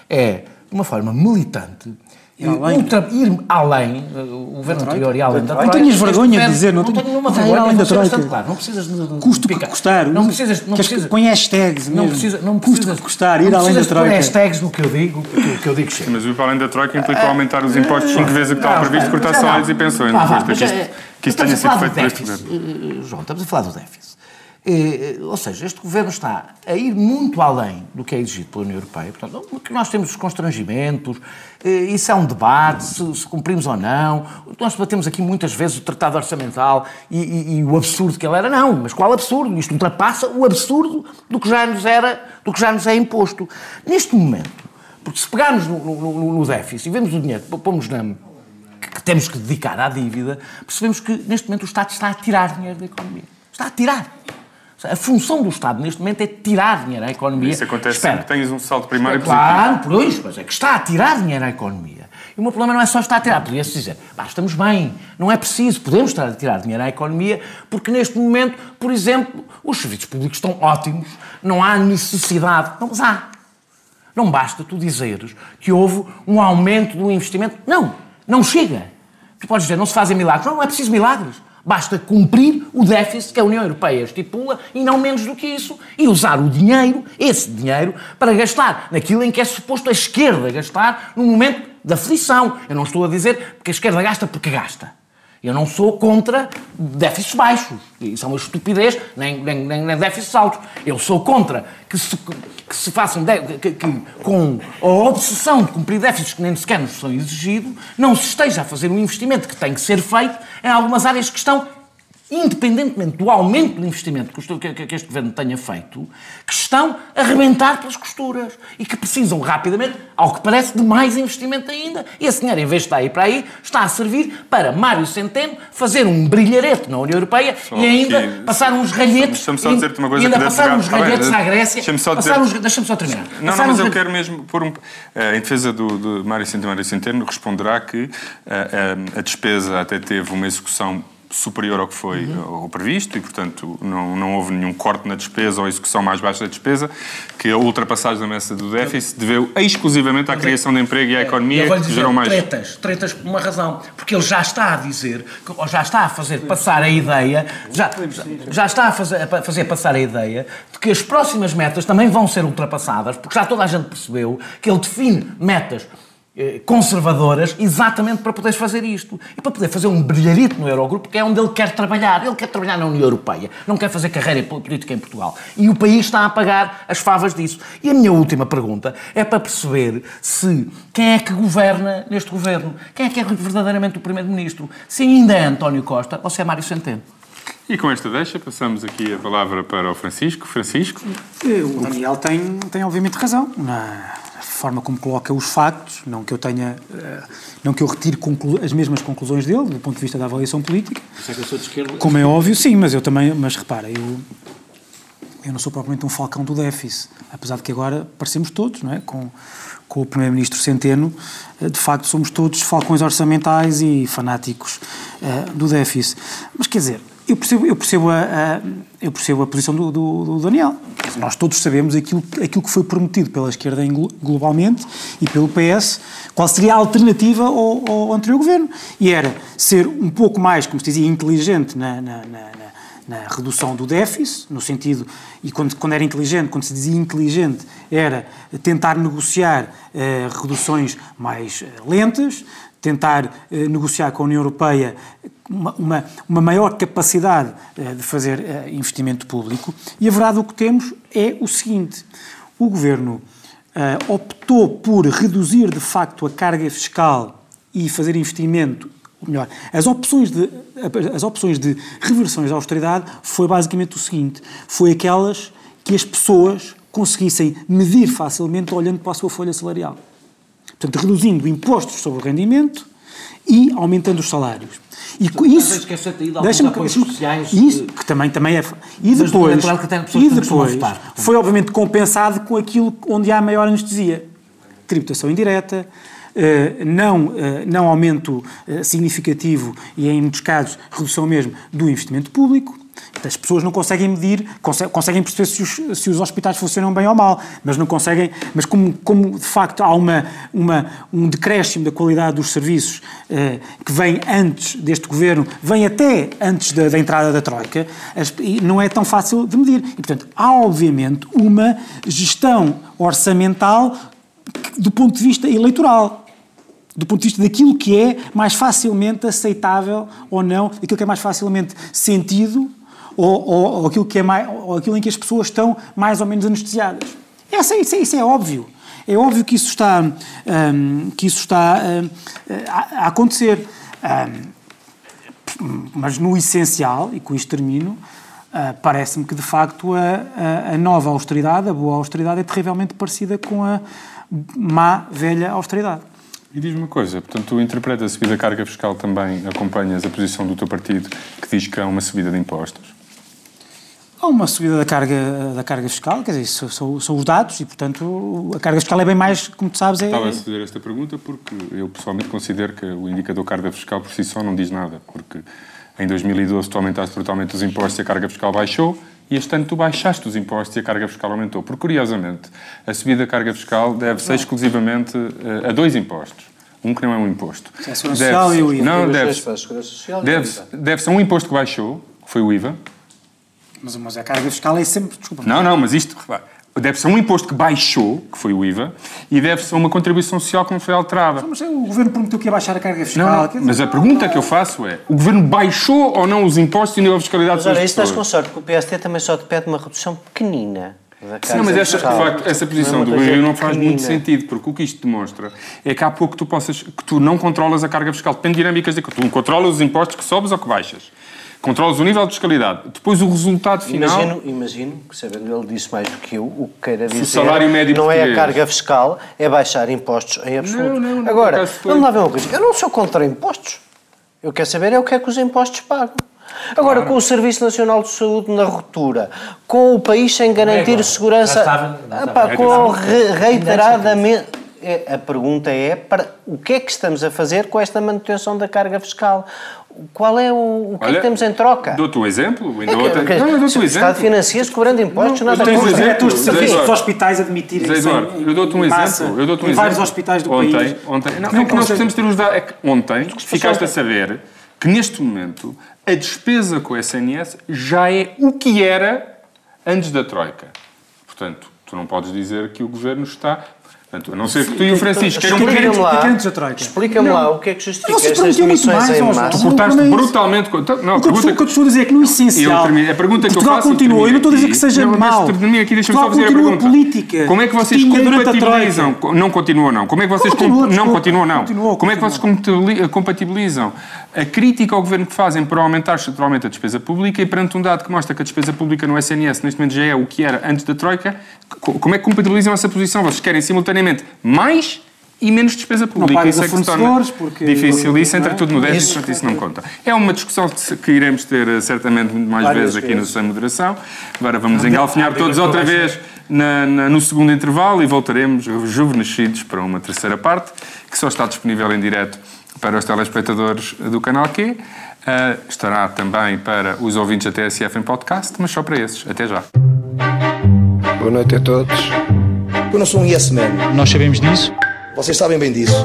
É, de uma forma militante, Ir além. ultra- ir além, eh, o governo anterior e além da Não Troika. tenhas este vergonha de dizer, não não tenho- nenhuma não, ir vergonha, além da Troika. claro, não precisas de, de Custo que picar. custar. Não precisas, não que precisas, põe hashtags não precisa, não Custo que custar, ir não além da Troika. hashtags no que eu digo, que, que eu digo chega. Mas o ir para além da Troika implicou aumentar os impostos cinco vezes o que estava Não, previsto, cortar salários não. e pensões. Não mas que isto- é- que tenha sido feito por este governo. eh, eh, João, estamos a falar do déficit. Eh, Ou seja, este governo está a ir muito além do que é exigido pela União Europeia. Portanto, que nós temos os constrangimentos, eh, isso é um debate, se, se cumprimos ou não. Nós debatemos aqui muitas vezes o tratado orçamental e, e- e o absurdo que ele era. Não, mas qual absurdo? Isto ultrapassa o absurdo do que já nos, era, do que já nos é imposto. Neste momento, porque se pegarmos no, no- no- déficit e vemos o dinheiro, pomos na, que temos que dedicar à dívida, percebemos que neste momento o Estado está a tirar dinheiro da economia. Está a tirar. A função do Estado neste momento é tirar dinheiro à economia. Isso acontece Espera. sempre que tens um salto primário positivo. Claro, por isso, mas é que está a tirar dinheiro à economia. E o meu problema não é só estar a tirar, podia-se dizer, "Pá, estamos bem, não é preciso, podemos estar a tirar dinheiro à economia, porque neste momento, por exemplo, os serviços públicos estão ótimos, não há necessidade, não, mas há. Não basta tu dizeres que houve um aumento do investimento. Não, não chega. Tu podes dizer, não se fazem milagres. Não, não é preciso milagres. Basta cumprir o déficit que a União Europeia estipula e não menos do que isso. E usar o dinheiro, esse dinheiro, para gastar naquilo em que é suposto a esquerda gastar no momento da aflição. Eu não estou a dizer que a esquerda gasta porque gasta. Eu não sou contra déficits baixos. Isso é uma estupidez, nem, nem, nem, nem déficits altos. Eu sou contra que se, que se façam, de- que, que com a obsessão de cumprir déficits que nem sequer nos são exigidos, não se esteja a fazer um investimento que tem que ser feito em algumas áreas que estão independentemente do aumento do investimento que este governo tenha feito, que estão a arrebentar pelas costuras e que precisam rapidamente, ao que parece, de mais investimento ainda. E esse dinheiro, em vez de estar aí para aí, está a servir para Mário Centeno fazer um brilharete na União Europeia Só e ainda que- passar uns ralhetes. Deixa-me só dizer-te uma coisa e ainda que passar uns ralhetes deixa- à Grécia. deixa-me só dizer- uns- Deixa-me só terminar. Não, Passar não, mas uns eu quero mesmo pôr um. eh, em defesa do, do Mário Centeno, Mário Centeno responderá que eh, eh, a despesa até teve uma execução superior ao que foi Uhum. ao previsto e, portanto, não, não houve nenhum corte na despesa ou execução mais baixa da despesa, que a ultrapassagem da messa do déficit deveu exclusivamente à criação de emprego e à economia Eu vou-lhe que dizer gerou mais. tretas, tretas por uma razão. Porque ele já está a dizer, ou já está a fazer passar a ideia, já, já está a fazer, a fazer passar a ideia de que as próximas metas também vão ser ultrapassadas, porque já toda a gente percebeu que ele define metas eh, conservadoras exatamente para poder fazer isto. E para poder fazer um brilharito no Eurogrupo que é onde ele quer trabalhar. Ele quer trabalhar na União Europeia. Não quer fazer carreira política em Portugal. E o país está a pagar as favas disso. E a minha última pergunta é para perceber se quem é que governa neste governo? Quem é que é verdadeiramente o primeiro-ministro? Se ainda é António Costa ou se é Mário Centeno? E com esta deixa, passamos aqui a palavra para o Francisco. Francisco? O Daniel tem, tem obviamente razão na forma como coloca os factos, não que eu tenha, eh, não que eu retire as mesmas conclusões dele, do ponto de vista da avaliação política. É que eu sou de esquerda. Como é óbvio, sim, mas eu também, mas repara, eu, eu não sou propriamente um falcão do déficit, apesar de que agora parecemos todos, não é? Com, com o Primeiro-Ministro Centeno, eh, de facto somos todos falcões orçamentais e fanáticos uh, do déficit. Mas quer dizer, eu percebo, eu percebo, a, a eu percebo a posição do, do, do, Daniel. Nós todos sabemos aquilo, aquilo que foi prometido pela esquerda globalmente e pelo PS, qual seria a alternativa ao, ao anterior governo. E era ser um pouco mais, como se dizia, inteligente na, na, na, na redução do déficit, no sentido, e quando, quando, era inteligente, quando se dizia inteligente, era tentar negociar eh, reduções mais eh, lentas, tentar eh, negociar com a União Europeia uma, uma, uma maior capacidade eh, de fazer eh, investimento público. E a verdade o que temos é o seguinte: o governo optou por reduzir de facto a carga fiscal e fazer investimento. Ou melhor, as opções, de, as opções de reversões da austeridade foi basicamente o seguinte: foi aquelas que as pessoas conseguissem medir facilmente olhando para a sua folha salarial. Portanto, reduzindo impostos sobre o rendimento e aumentando os salários. E isso. Deixa-me sociais. Isso, que também, também é. E depois. E depois foi obviamente compensado com aquilo onde há maior anestesia. Tributação indireta, Uh, não, uh, não aumento uh, significativo e, em muitos casos, redução mesmo do investimento público, as pessoas não conseguem medir, conseguem perceber se os, se os hospitais funcionam bem ou mal, mas não conseguem, mas como, como de facto há uma, uma, um decréscimo da qualidade dos serviços eh, que vem antes deste governo, vem até antes da, da entrada da Troika, as, não é tão fácil de medir. E, portanto, há obviamente uma gestão orçamental do ponto de vista eleitoral do ponto de vista daquilo que é mais facilmente aceitável ou não, daquilo que é mais facilmente sentido ou, ou, ou, aquilo que é mais, ou aquilo em que as pessoas estão mais ou menos anestesiadas. Essa, isso, é, isso é óbvio. É óbvio que isso está, um, que isso está um, a, a, acontecer. Um, mas no essencial, e com isto termino, uh, parece-me que de facto a, a, a, nova austeridade, a boa austeridade, é terrivelmente parecida com a má, velha austeridade. E diz-me uma coisa, portanto, tu interpretas a subida da carga fiscal também, acompanhas a posição do teu partido que diz que há uma subida de impostos? Há uma subida da carga, da carga fiscal, quer dizer, são, são, são os dados e, portanto, a carga fiscal é bem mais, como tu sabes, é... Estava a fazer esta pergunta porque eu pessoalmente considero que o indicador carga fiscal por si só não diz nada, porque em 2012 tu aumentaste brutalmente os impostos e a carga fiscal baixou, e este ano tu baixaste os impostos e a carga fiscal aumentou. Porque, curiosamente, a subida da carga fiscal deve-se exclusivamente eh, a dois impostos. Um que não é um imposto. É a Social e o IVA. Não, deve-se deve deve a um imposto que baixou, que foi o IVA, mas, mas a carga fiscal é sempre. Desculpa. Não, não, mas isto. Deve-se a um imposto que baixou, que foi o IVA, e deve-se a uma contribuição social que não foi alterada. Mas o governo prometeu que ia baixar a carga fiscal. Não, não mas a pergunta que eu faço é: o governo baixou ou não os impostos e o nível de fiscalidade mas, olha, isso estás com sorte, porque o PST também só te pede uma redução pequenina. Sim, mas essa, de facto, essa posição é do governo não faz muito sentido, porque o que isto demonstra é que há pouco tu possas, que tu não controlas a carga fiscal. Depende de dinâmicas de que tu não controlas os impostos que sobes ou que baixas controlas o nível de fiscalidade. Depois o resultado final... Imagino, imagino que, sabendo ele disse mais do que eu, o que queira dizer... O salário médio Não português. é a carga fiscal, é baixar impostos em absoluto. Não, não, Agora, vamos lá ver uma coisa. Eu não sou contra impostos. Eu quero saber é o que é que os impostos pagam. Agora, claro. com o Serviço Nacional de Saúde na ruptura, com o país sem garantir é segurança... Estava, epá, com reiteradamente... É, a pergunta é para o que é que estamos a fazer com esta manutenção da carga fiscal? Qual é o, o que, Olha, é que temos em troca? Dou-te um exemplo. Ainda é que, outra... não, eu dou-te um exemplo. Estado financia-se cobrando impostos, não, nada contra. Exemplo, os hospitais admitirem Eduardo, eu dou-te um exemplo. Eu dou-te um exemplo. vários hospitais do ontem, país. Ontem, não, não é que nós precisamos ter os dados. É que ontem ficaste a saber que neste momento a despesa com o SNS já é o que era antes da Troika. Portanto, tu não podes dizer que o governo está Portanto, a não ser que tu e o Francisco queiram Explica-me perder. lá, querentes da Troika. explica-me Não. lá o que é que justifica Vocês estas demissões mais, em massa. Tu cortaste Não é brutalmente. Não, a O que eu estou- pergunta o que eu te estou a dizer é que no essencial. Eu termino- a pergunta que eu Portugal faço, continua, eu não estou a dizer que seja Não, mau. mas termina aqui, deixa-me só Portugal fazer a continua pergunta. política. Como é que vocês compatibilizam? Não continua, não. Como é que vocês Continua, não continuam, não. Continua, Como é que vocês compatibili- compatibilizam a crítica ao governo que fazem para aumentar estruturalmente a despesa pública e perante um dado que mostra que a despesa pública no SNS neste momento já é o que era antes da Troika, co- como é que compatibilizam essa posição? Vocês querem simultaneamente mais e menos despesa pública. pagas isso é que se torna porque- difícil. Isso entra não é? tudo no déficit, Isso- portanto isso não conta. É uma discussão que iremos ter eh, certamente muito mais Várias vezes aqui no vezes. Sem Moderação. Agora vamos engalfinhar todos outra vez na- na- no segundo intervalo e voltaremos rejuvenescidos para uma terceira parte, que só está disponível em direto para os telespectadores do canal Q. Ah, estará também para os ouvintes da TSF em podcast, mas só para esses. Até já. Boa noite a todos. Eu não sou um yes man. Nós sabemos disso. Vocês sabem bem disso.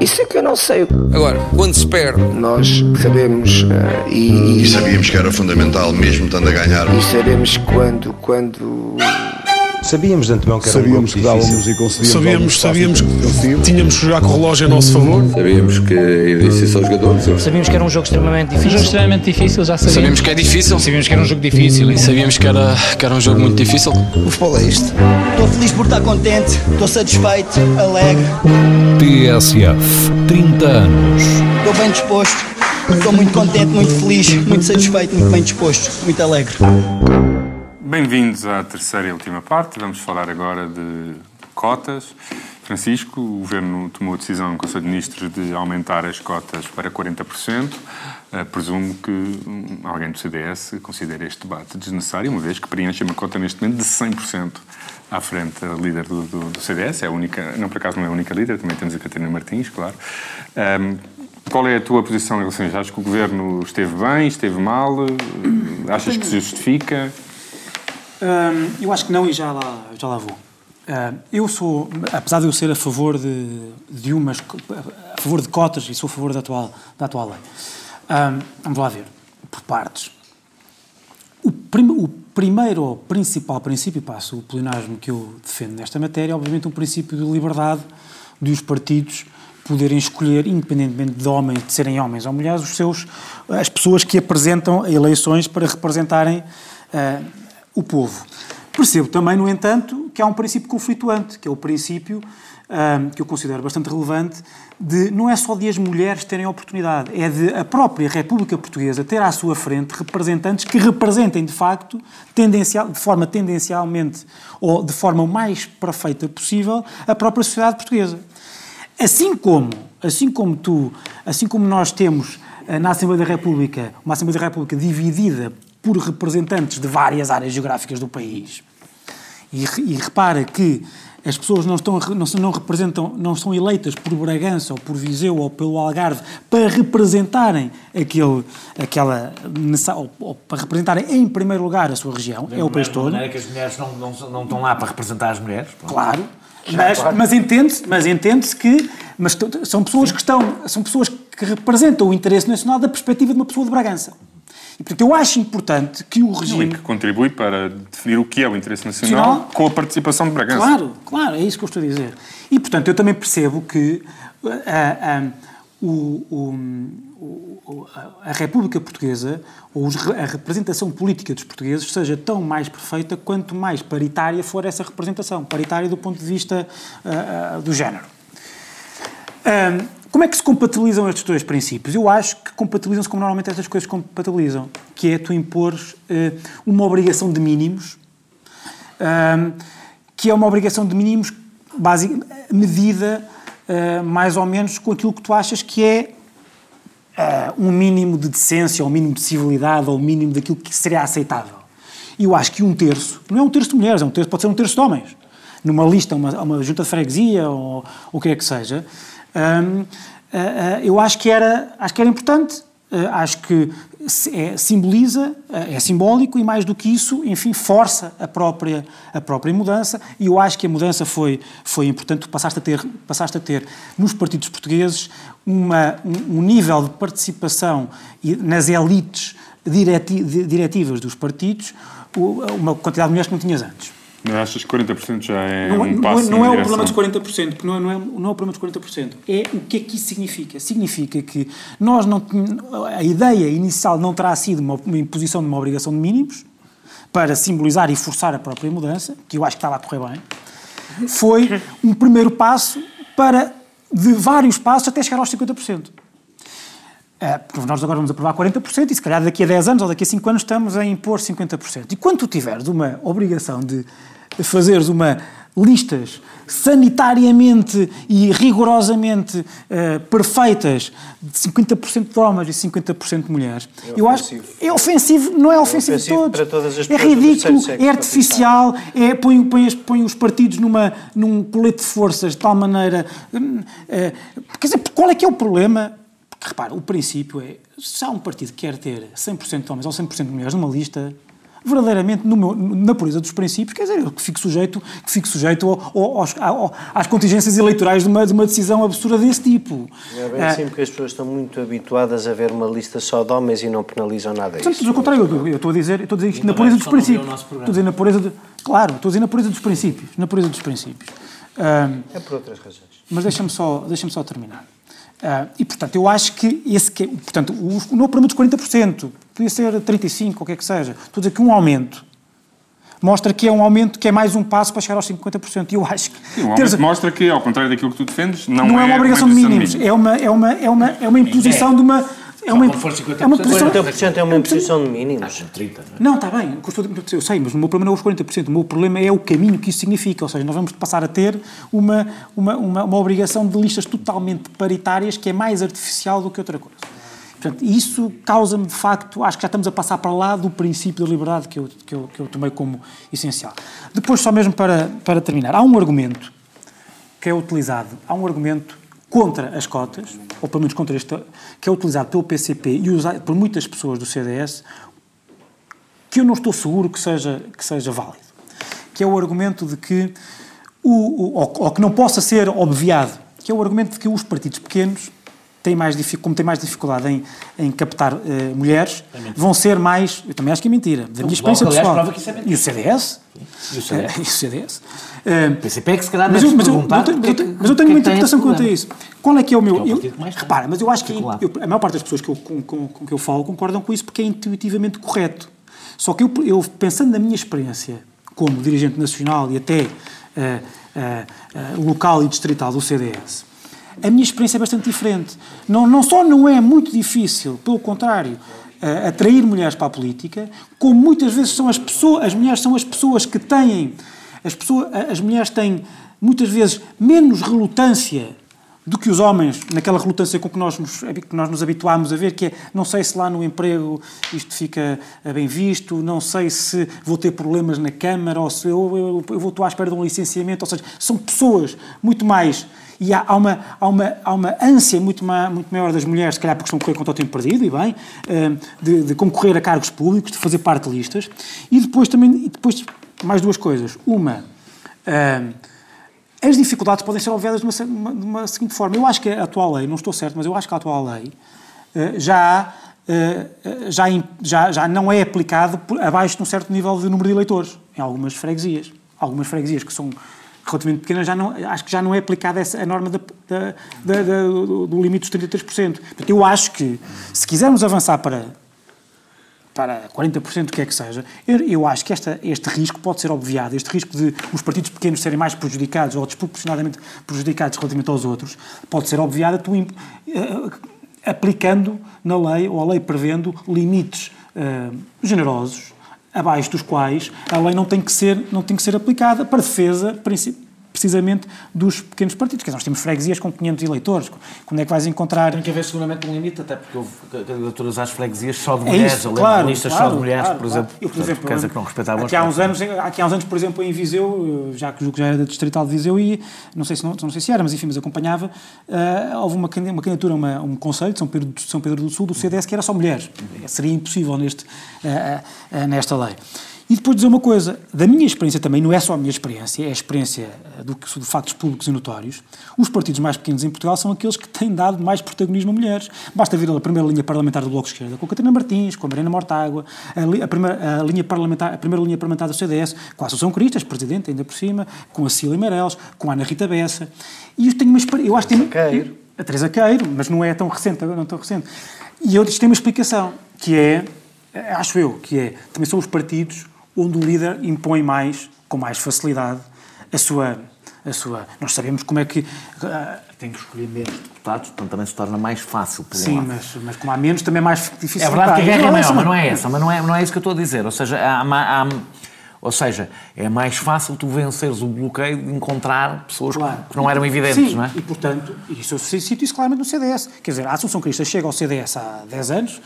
Isso é que eu não sei. Agora, quando se perde, nós sabemos eh, e, E sabíamos que era fundamental, mesmo estando a ganhar. e sabemos quando, quando Sabíamos de antemão que era Sabíamos um que jogo dávamos difícil. e conseguíamos. Sabíamos, sabíamos que tínhamos que jogar com o relógio a nosso favor. Sabíamos que ia existir só jogadores. Sabíamos que era um jogo extremamente difícil. Um jogo extremamente difícil, já sabíamos. Sabíamos que é difícil. Sabíamos que era um jogo difícil. E sabíamos que era, que era um jogo muito difícil. o futebol é isto. Estou feliz por estar contente, estou satisfeito, alegre, TSF. 30 anos. estou bem disposto, estou muito contente, muito feliz, muito satisfeito, muito bem disposto, muito alegre. Bem-vindos à terceira e última parte. Vamos falar agora de cotas. Francisco, o Governo tomou a decisão no Conselho de Ministros de aumentar as cotas para 40%. Uh, presumo que hum, alguém do CDS considere este debate desnecessário, uma vez que preenche uma cota neste momento de 100% à frente da líder do, do, do CDS. É a única, não por acaso não é a única líder, também temos a Catarina Martins, claro. Um, qual é a tua posição em relação a isso? Achas que o Governo esteve bem, esteve mal? Uh, Achas que se justifica? Eu acho que não e já lá, já lá vou. Hum, eu sou, apesar de eu ser a favor de, de umas, a favor de cotas e sou a favor da atual, da atual lei. Vamos lá ver, por partes. O, prim, o primeiro ou principal princípio, passo o pleonasmo que eu defendo nesta matéria, é obviamente um princípio de liberdade de os partidos poderem escolher, independentemente de homens, de serem homens ou mulheres, os seus, as pessoas que apresentam eleições para representarem uh, o povo. Percebo também, no entanto, que há um princípio conflituante, que é o princípio um, que eu considero bastante relevante, de não é só de as mulheres terem oportunidade, é de a própria República Portuguesa ter à sua frente representantes que representem, de facto, tendencial, de forma tendencialmente ou de forma mais perfeita possível, a própria sociedade portuguesa. Assim como, assim como tu, assim como nós temos eh, na Assembleia da República, uma Assembleia da República dividida por representantes de várias áreas geográficas do país, e, e repara que as pessoas não, estão, não, não, representam, não são eleitas por Bragança ou por Viseu ou pelo Algarve para representarem aquele, aquela ou, ou para representarem em primeiro lugar a sua região, é o país todo. É que as mulheres não, não, não estão lá para representar as mulheres. Claro. Mas, mas entende-se mas entende que mas são pessoas que estão são pessoas que representam o interesse nacional da perspectiva de uma pessoa de Bragança. E, portanto, eu acho importante que o regime... Não, que contribui para definir o que é o interesse nacional, com a participação de Bragança. Claro, claro, é isso que eu estou a dizer. E, portanto, eu também percebo que uh, uh, o, o, a República Portuguesa, ou a representação política dos portugueses, seja tão mais perfeita quanto mais paritária for essa representação. Paritária do ponto de vista do género. Como é que se compatibilizam estes dois princípios? Eu acho que compatibilizam-se como normalmente estas coisas compatibilizam, que é tu impores uh, uma obrigação de mínimos, uh, que é uma obrigação de mínimos basic, medida uh, mais ou menos com aquilo que tu achas que é um mínimo de decência, ou um mínimo de civilidade, ou um mínimo daquilo que seria aceitável. E eu acho que um terço, não é um terço de mulheres, é um terço, pode ser um terço de homens, numa lista, uma, uma junta de freguesia, ou o que é que seja, um, uh, uh, eu acho que era, acho que era importante, uh, acho que é, simboliza, é simbólico e mais do que isso, enfim, força a própria, a própria mudança e eu acho que a mudança foi, foi importante, tu passaste a ter, passaste a ter nos partidos portugueses uma, um, um nível de participação nas elites direti, diretivas dos partidos, uma quantidade de mulheres que não tinhas antes. Achas que 40% já é Não, é- um não, passo é- não na é o problema dos 40%, porque não é, não, é, não é o problema dos 40%. É o que é que isso significa. Significa que nós não a ideia inicial não terá sido uma, uma imposição de uma obrigação de mínimos para simbolizar e forçar a própria mudança, que eu acho que estava a correr bem. Foi um primeiro passo para de vários passos até chegar aos 50%. É, porque nós agora vamos aprovar 40% e se calhar daqui a 10 anos ou daqui a 5 anos estamos a impor 50%. E quando tu tiveres uma obrigação de fazeres uma listas sanitariamente e rigorosamente eh, perfeitas de 50% de homens e 50% de mulheres, É eu acho que é ofensivo, não é ofensivo, ofensivo de todos. para todas as é ridículo, é artificial, é, põe, põe, põe os partidos numa, num colete de forças de tal maneira. eh, quer dizer, qual é que é o problema? Porque repara, o princípio é: se há um partido que quer ter 100% de homens ou 100% de mulheres numa lista, verdadeiramente, no meu- na pureza dos princípios, quer dizer, eu que fico sujeito, que fico sujeito ao- ao- aos- ao- às contingências eleitorais de uma, de uma decisão absurda desse tipo. É bem Ah, assim porque as pessoas estão muito habituadas a ver uma lista só de homens e não penalizam nada Portanto, pelo contrário, eu, eu estou a dizer, estou a dizer isto na pureza dos princípios. Estou a dizer na pureza de, claro, estou a dizer na pureza dos princípios, na pureza dos princípios. Ah, É por outras razões. mas deixa-me só, deixa só terminar. Ah, e, portanto, eu acho que esse que é, portanto, o, o novo problema dos 40%, podia ser 35%, ou o que é que seja, estou a dizer que um aumento mostra que é um aumento que é mais um passo para chegar aos 50%. E eu acho que Sim, teres- mostra que, ao contrário daquilo que tu defendes, não, não, é uma obrigação de imposição mínimos, é uma, é uma, é uma, é uma imposição de uma. É uma, é uma posição, 40% é uma imposição de mínimos. não, está bem, estou a dizer, eu sei, mas o meu problema não é os 40%, o meu problema é o caminho que isso significa, ou seja, nós vamos passar a ter uma, uma, uma, uma obrigação de listas totalmente paritárias que é mais artificial do que outra coisa. Portanto, isso causa-me, de facto, acho que já estamos a passar para lá do princípio da liberdade que eu, que eu, que eu tomei como essencial. Depois, só mesmo para, para terminar, há um argumento que é utilizado, há um argumento contra as cotas, ou pelo menos contra este, que é utilizado pelo PCP e usado por muitas pessoas do CDS, que eu não estou seguro que seja, que seja válido. Que é o argumento de que, o, o, ou, ou que não possa ser obviado, que é o argumento de que os partidos pequenos, têm mais, como têm mais dificuldade em, em captar eh, mulheres, vão ser mais. Eu também acho que é mentira. Da minha Bloco, experiência aliás, pessoal. prova que isso é mentira. E o CDS? E o CDS? Eh, e o CDS? O PCP é que se calhar mas eu, mas, eu, mas eu tenho- que é mas eu que- tenho- mas eu o tenho que é uma tem interpretação quanto a isso. Qual é que é o meu. É o eu- repara, mas eu acho que eu- a maior parte das pessoas que eu, com, com, com que eu falo concordam com isso porque é intuitivamente correto. Só que eu, eu pensando na minha experiência como dirigente nacional e até eh, eh, eh, local e distrital do CDS, a minha experiência é bastante diferente. Não, não só não é muito difícil, pelo contrário, eh, atrair mulheres para a política, como muitas vezes são as pessoas, as mulheres são as pessoas que têm, as, pessoas, as mulheres têm muitas vezes menos relutância do que os homens, naquela relutância com que nós, nos, que nós nos habituámos a ver, que é não sei se lá no emprego isto fica eh, bem visto, não sei se vou ter problemas na Câmara, ou se eu, eu, eu vou estou à espera de um licenciamento, ou seja, são pessoas muito mais. E há, há uma, há, uma, há uma ânsia muito, ma, muito maior das mulheres, se calhar porque estão a correr contra o tempo perdido, e bem, eh, de, de concorrer a cargos públicos, de fazer parte de listas. E depois também, e depois, mais duas coisas. Uma, eh, as dificuldades podem ser obviadas de uma, de uma- seguinte forma. Eu acho que a atual lei, não estou certo, mas eu acho que a atual lei eh, já, eh, já, já, já não é aplicado abaixo de um certo nível de número de eleitores, em algumas freguesias. Algumas freguesias que são relativamente pequenas, já não, acho que já não é aplicada essa, a norma da- da- da- do, do limite dos 33%. Portanto, eu acho que, se quisermos avançar para para 40% do que é que seja, eu, eu acho que esta, este risco pode ser obviado, este risco de os partidos pequenos serem mais prejudicados ou desproporcionadamente prejudicados relativamente aos outros, pode ser obviado tu, imp- eh, aplicando na lei, ou a lei prevendo limites eh, generosos, abaixo dos quais a lei não tem que ser, não tem que ser aplicada para defesa, princi- precisamente dos pequenos partidos. Quer dizer, nós temos freguesias com 500 eleitores. Quando é que vais encontrar... Tem que haver seguramente um limite, até porque houve candidaturas às freguesias só de É mulheres. isso, eu lembro claro, listas claro, só de mulheres, claro, por exemplo. Eu, por exemplo, quer dizer que não respeitavam aqui há uns anos, aqui há uns anos, por exemplo, em Viseu, já que já era da Distrital de Viseu e não sei se não, não sei se era, mas enfim, mas acompanhava, ah, houve uma, uma candidatura a uma- um conselho de São Pedro, de São Pedro do Sul do CDS que era só mulheres. Seria impossível neste, ah, ah, nesta lei. E depois dizer uma coisa, da minha experiência também, não é só a minha experiência, é a experiência do, de factos públicos e notórios, os partidos mais pequenos em Portugal são aqueles que têm dado mais protagonismo a mulheres. Basta vir a primeira linha parlamentar do Bloco de Esquerda, com a Catarina Martins, com a Mariana Mortágua, a, a, primeira, a, linha parlamentar, a primeira linha parlamentar do CDS, com a Associação Cristas, presidente ainda por cima, com a Cília Meireles, com a Ana Rita Bessa. E eu tenho uma experiência... Eu acho que tem, a Teresa Queiro, mas não é tão recente, não é tão recente. E eu isto tem uma explicação, que é, acho eu, que é, também são os partidos onde o líder impõe mais, com mais facilidade, a sua. A sua nós sabemos como é que. Uh, tem que escolher menos deputados, portanto também se torna mais fácil. Por Sim, mas, mas como há menos, também é mais difícil. É verdade que a guerra é maior, mas não é essa, mas não é, não é isso que eu estou a dizer. Ou seja, há, há, há ou seja, é mais fácil tu venceres o bloqueio de encontrar pessoas claro. que não eram evidentes, Sim, não é? e portanto, isso eu cito isso claramente no CDS. Quer dizer, a Assunção Crista chega ao CDS há 10 anos,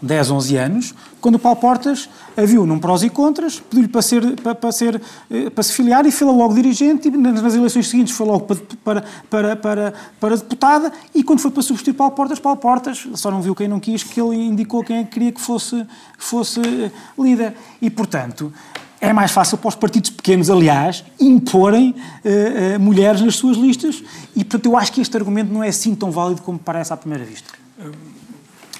10, 11 anos, quando o Paulo Portas a viu num prós e contras, pediu-lhe para, ser, para, para, ser, eh, para se filiar e foi logo dirigente e nas eleições seguintes foi logo para, para, para, para, deputada e quando foi para substituir Paulo Portas, Paulo Portas só não viu quem não quis, que ele indicou quem é queria que fosse, fosse eh, líder. E, portanto, é mais fácil para os partidos pequenos, aliás, imporem uh, uh, mulheres nas suas listas e, portanto, eu acho que este argumento não é assim tão válido como parece à primeira vista.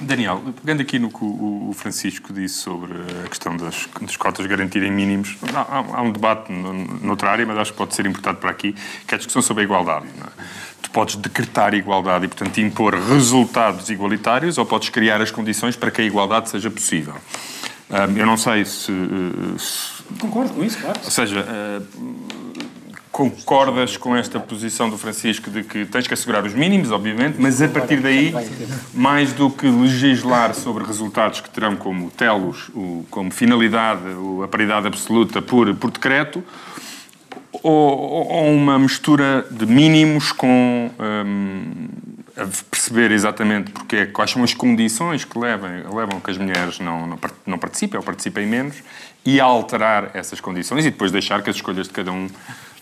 Daniel, pegando aqui no que o Francisco disse sobre a questão das, das cotas garantirem mínimos, há, há um debate noutra área, mas acho que pode ser importante para aqui, que é a discussão sobre a igualdade. É? Tu podes decretar igualdade e, portanto, impor resultados igualitários ou podes criar as condições para que a igualdade seja possível. eu não sei se, se... Concordo com isso, claro. Ou seja, concordas com esta posição do Francisco de que tens que assegurar os mínimos, obviamente, mas a partir daí, mais do que legislar sobre resultados que terão como telos, como finalidade a paridade absoluta por, por decreto, ou, ou uma mistura de mínimos com um, a perceber exatamente porque, é, quais são as condições que levam, levam que as mulheres não, não, não participem ou participem menos e alterar essas condições e depois deixar que as escolhas de cada um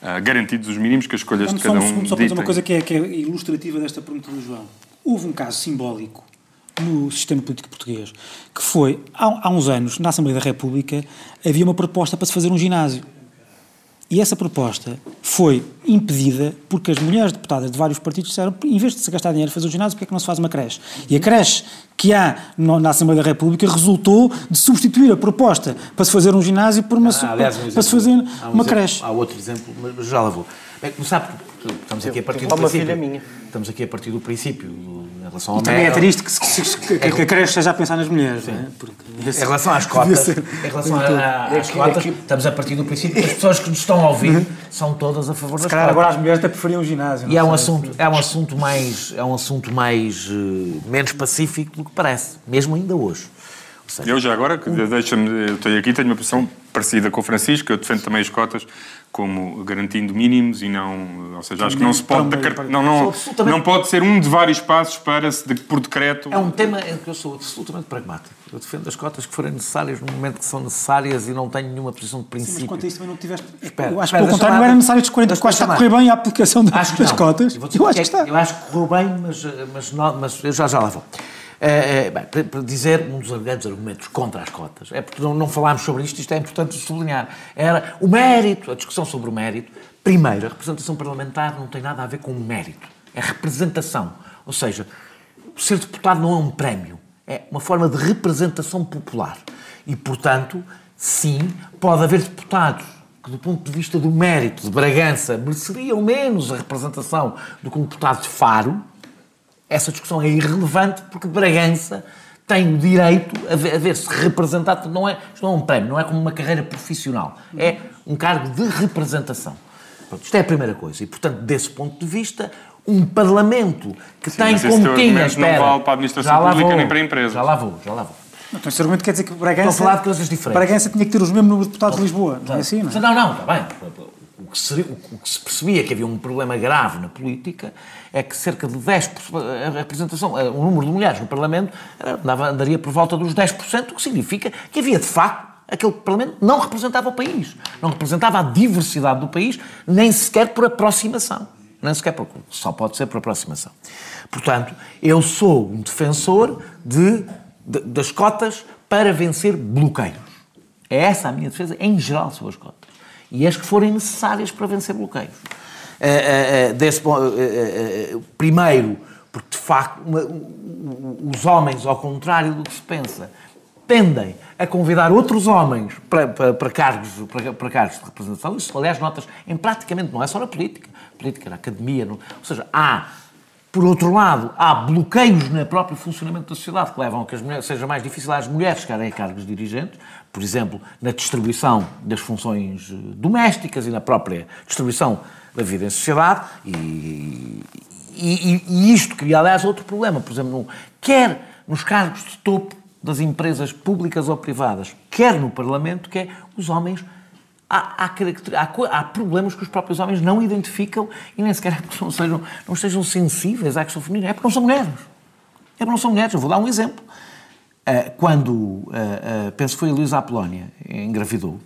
uh, garantidos os mínimos que as escolhas de cada um. Segundo, só para dizer uma coisa que é, que é ilustrativa desta pergunta do João. Houve um caso simbólico no sistema político português, que foi, há, há uns anos, na Assembleia da República, havia uma proposta para se fazer um ginásio. E essa proposta foi impedida porque as mulheres deputadas de vários partidos disseram em vez de se gastar dinheiro a fazer um ginásio, porque é que não se faz uma creche? E a creche que há na Assembleia da República resultou de substituir a proposta para se fazer um ginásio por uma, ah, aliás, um exemplo, para se fazer um uma exemplo, creche. Há outro exemplo, mas já lá vou. Bem, sabe, estamos aqui a partir do princípio. Estamos aqui a partir do princípio relação e também é triste que, que, que, que a creche esteja a pensar nas mulheres. É? Porque em relação às cotas, em relação às cotas, estamos a partir do princípio que as pessoas que nos estão a ouvir uhum. são todas a favor das cotas. agora as mulheres até preferiam o ginásio. E é um, assunto, é um assunto mais, é um assunto mais, uh, menos pacífico do que parece, mesmo ainda hoje. Seja, eu já agora, deixa-me, eu estou aqui, tenho uma posição parecida com o Francisco, eu defendo também as cotas como garantindo mínimos e não, ou seja, acho que não se pode, não, não, não pode ser um de vários passos para se, de, por decreto. É um tema em que eu sou absolutamente pragmático. Eu defendo as cotas que forem necessárias no momento que são necessárias e não tenho nenhuma posição de princípio. Sim, mas quanto a isso também não tiveste. Espera, eu acho que, pelo contrário, não era necessário discorrer de quais está a correr bem a aplicação das, das cotas. Eu, eu acho que está. Eu acho que correu bem, mas, mas, não, mas eu já, já lá vou. É, é, bem, para dizer um dos grandes argumentos contra as cotas, é porque não, não falámos sobre isto, isto é importante sublinhar, era o mérito, a discussão sobre o mérito. Primeiro, a representação parlamentar não tem nada a ver com o mérito, é representação. Ou seja, ser deputado não é um prémio, é uma forma de representação popular. E, portanto, sim, pode haver deputados que, do ponto de vista do mérito de Bragança, mereceriam menos a representação do que um deputado de Faro, essa discussão é irrelevante porque Bragança tem o direito a ver-se representado. Não é, isto não é um prémio, não é como uma carreira profissional. É um cargo de representação. Pronto, isto é a primeira coisa. E, portanto, desse ponto de vista, um Parlamento que Sim, tem como tinha. Espera, não vale para a administração pública vou, nem para a empresa. Já lá vou, já lá vou. Então, esse argumento quer dizer que Bragança. Estou a falar de coisas diferentes. Bragança tinha que ter os mesmos números de deputados de Lisboa. Não é assim, não? Não, não, está bem o que, seria, o que se percebia que havia um problema grave na política é que cerca de 10%, a representação, o número de mulheres no Parlamento andava, andaria por volta dos 10%, o que significa que havia, de facto, aquele Parlamento não representava o país, não representava a diversidade do país, nem sequer por aproximação. Nem sequer por, só pode ser por aproximação. Portanto, eu sou um defensor de, de das cotas para vencer bloqueios. É essa a minha defesa, em geral, sobre as cotas. E as que forem necessárias para vencer bloqueios. Uh, uh, desse, primeiro, porque de facto uma, os homens, ao contrário do que se pensa, tendem a convidar outros homens para, para, para cargos, para, para, cargos de representação. Isso, aliás, notas em praticamente, não é só na política, política, na academia, no, ou seja, há, por outro lado, há bloqueios no próprio funcionamento da sociedade que levam a que as mulheres, seja mais difícil às mulheres chegarem a cargos dirigentes, por exemplo, na distribuição das funções domésticas e na própria distribuição da vida em sociedade, e, e, e isto cria, aliás, outro problema, por exemplo, no, quer nos cargos de topo das empresas públicas ou privadas, quer no Parlamento, que é os homens. Há, há, há, há, problemas que os próprios homens não identificam e nem sequer é porque não, sejam, não estejam sensíveis à questão feminina, é porque não são mulheres. É porque não são mulheres. Eu vou dar um exemplo. Uh, quando, uh, uh, penso que foi a Luísa Apolónia, engravidou,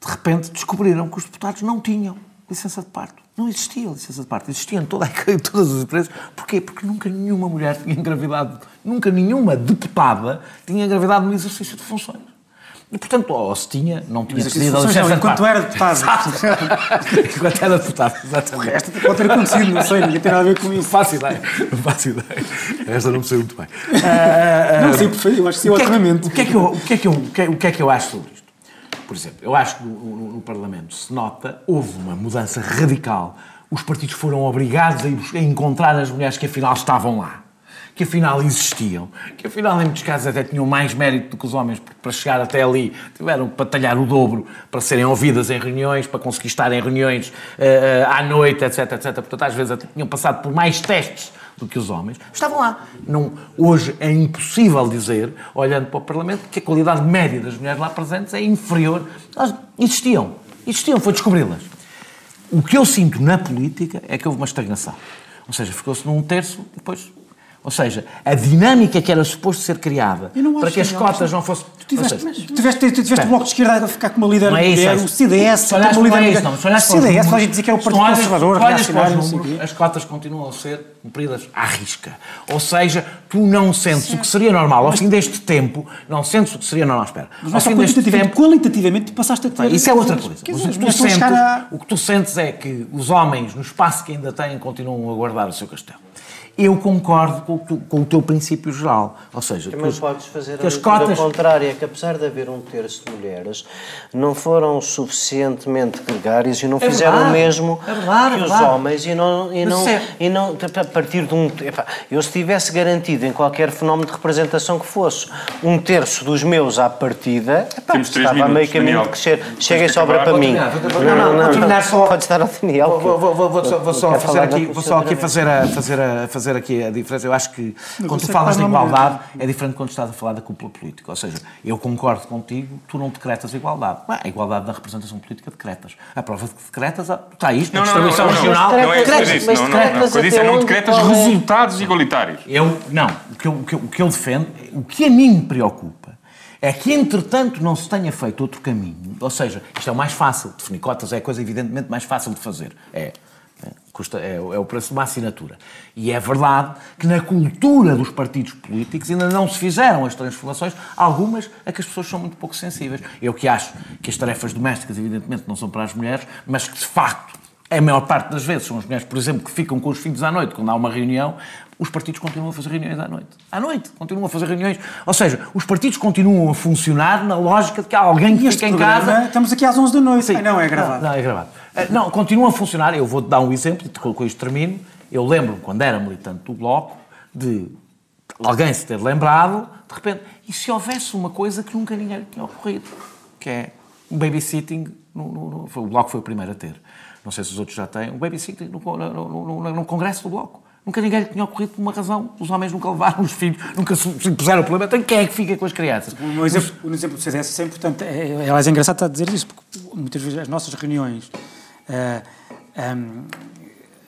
de repente descobriram que os deputados não tinham licença de parto. Não existia licença de parto. Existia em, toda, em todas as empresas. Porquê? Porque nunca nenhuma mulher tinha engravidado, nunca nenhuma deputada tinha engravidado no exercício de funções. E, portanto, ou se tinha, não tinha decidido a licença de enquanto era deputado. enquanto era deputado, exatamente. Esta pode ter acontecido, não sei, ninguém tem nada a ver com isso. Não faço ideia, não faço ideia. Esta não me sei muito bem. não, sei, perfeito, eu acho que sim, o que, é que, o, que é que eu, o, que é que eu, o que é que eu acho sobre isto? Por exemplo, eu acho que no, no, no, Parlamento se nota, houve uma mudança radical. Os partidos foram obrigados a, ir, a encontrar as mulheres que afinal estavam lá, que afinal existiam, que afinal em muitos casos até tinham mais mérito do que os homens para chegar até ali. Tiveram que batalhar o dobro para serem ouvidas em reuniões, para conseguir estar em reuniões uh, à noite, etc, etc. Portanto, às vezes até tinham passado por mais testes do que os homens, estavam lá. Não, hoje é impossível dizer, olhando para o Parlamento, que a qualidade média das mulheres lá presentes é inferior. Elas existiam. Existiam, foi descobri-las. O que eu sinto na política é que houve uma estagnação. Ou seja, ficou-se num terço e depois ou seja, a dinâmica que era suposto ser criada para que as cotas não fossem. Tu tiveste, seja, tu tiveste, tu tiveste o Bloco de Esquerda a ficar com uma líder não é isso, mulher, o CDS, se olhares uma líder é isso, não, se o CDS, vai dizer que é o Partido Conservador, reacionário, as cotas continuam a ser cumpridas à risca. Ou seja, tu não sentes o que seria normal, ao fim deste tempo, não sentes o que seria normal. Espera, mas ao fim deste tempo. Qualitativamente, passaste a ter. Isso é outra coisa. O que tu sentes é que os homens, no espaço que ainda têm, continuam a guardar o seu castelo eu concordo com tu, com o teu princípio geral. Ou seja, Também que, podes fazer que a as cotas... contrária, que apesar de haver um terço de mulheres, não foram suficientemente gregários e não é fizeram verdade, o mesmo é verdade, que é os homens e não, e não, é... e não a partir de um... Eu se tivesse garantido em qualquer fenómeno de representação que fosse um terço dos meus à partida, epá, Temos estava minutos, a meio caminho Daniel. de crescer. Chega e sobra para mim. Não, não, não, não, só... Podes dar ao Daniel. Vou, vou, vou, vou, vou só fazer aqui, vou só aqui fazer a, fazer a, fazer fazer aqui a diferença. Eu acho que quando tu falas de igualdade é diferente quando estás a falar da cúpula política. Ou seja, eu concordo contigo, tu não decretas igualdade. Bem, a igualdade da representação política decretas. A prova de que decretas está isto, não, a distribuição não, não, regional. Não, não é isso, não, não, não. Coisa isso é não decretas resultados igualitários. Eu, não, o que eu, o, que eu, o que eu defendo, o que a mim me preocupa é que, entretanto, não se tenha feito outro caminho. Ou seja, isto é o mais fácil. Definir cotas é a coisa, evidentemente, mais fácil de fazer. É Custa, é, é, o preço de uma assinatura. E é verdade que na cultura dos partidos políticos ainda não se fizeram as transformações, algumas a que as pessoas são muito pouco sensíveis. Eu que acho que as tarefas domésticas, evidentemente, não são para as mulheres, mas que de facto, a maior parte das vezes, são as mulheres, por exemplo, que ficam com os filhos à noite quando há uma reunião, os partidos continuam a fazer reuniões à noite. À noite, continuam a fazer reuniões. Ou seja, os partidos continuam a funcionar na lógica de que há alguém que fica em casa. Estamos aqui às 11 da noite. Sim. não, é gravado. Não, não, é gravado. Eh, não, continuam a funcionar. Eu vou-te dar um exemplo, e com isto termino. Eu lembro-me, quando era militante do Bloco, de alguém se ter lembrado, de repente, e se houvesse uma coisa que nunca ninguém tinha ocorrido, que é um babysitting, no, no, no, o Bloco foi o primeiro a ter. Não sei se os outros já têm, um babysitting no, no, no Congresso do Bloco. Nunca ninguém lhe tinha ocorrido por uma razão. Os homens nunca levaram os filhos, nunca se puseram o problema. Então quem é que fica com as crianças? Um exemplo, um exemplo do CDS é importante. É, é, é engraçado estar a dizer isso, porque muitas vezes as nossas reuniões, uh, eh, um,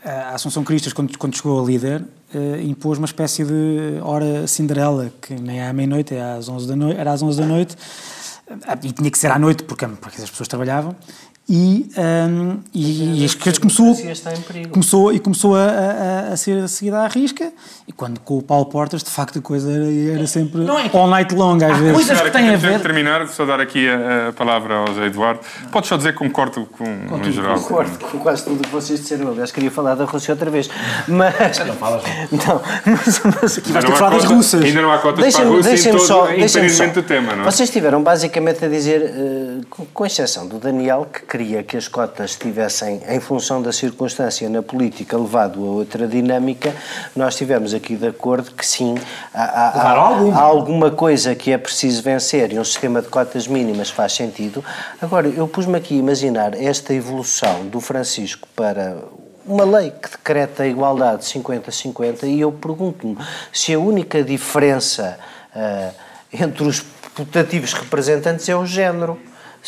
a Assunção Cristas, quando, quando chegou a líder, uh, impôs uma espécie de hora Cinderela, que nem é à meia-noite, é às 11 da noite, era às 11 da noite, e tinha que ser à noite porque, porque as pessoas trabalhavam, e, um, e, e a esquerda começou, está em perigo. começou, e começou a, a, a ser seguida à risca, e quando com o Paulo Portas, de facto, a coisa era, era sempre all night long, às vezes. coisas que têm a ver- terminar, só dar aqui a, a palavra ao José Eduardo. Podes só dizer que concordo com, em geral. Concordo com quase tudo o que vocês disseram. Aliás, queria falar da Rússia outra vez. Mas. Não falas, não. Mas, mas aqui Ainda não há cotas- Ainda não há cotas para a Rússia em todo, só, deixem-me só. independentemente do tema, não é? Vocês estiveram basicamente a dizer, eh, com, com exceção do Daniel, que queria que as cotas estivessem, em função da circunstância na política, levado a outra dinâmica, nós estivemos aqui de acordo que sim, há, há- há- alguma. coisa que é preciso vencer e um sistema de cotas mínimas faz sentido. Agora, eu pus-me aqui a imaginar esta evolução do Francisco para uma lei que decreta a igualdade 50-50 e eu pergunto-me se a única diferença ah, entre os putativos representantes é o género.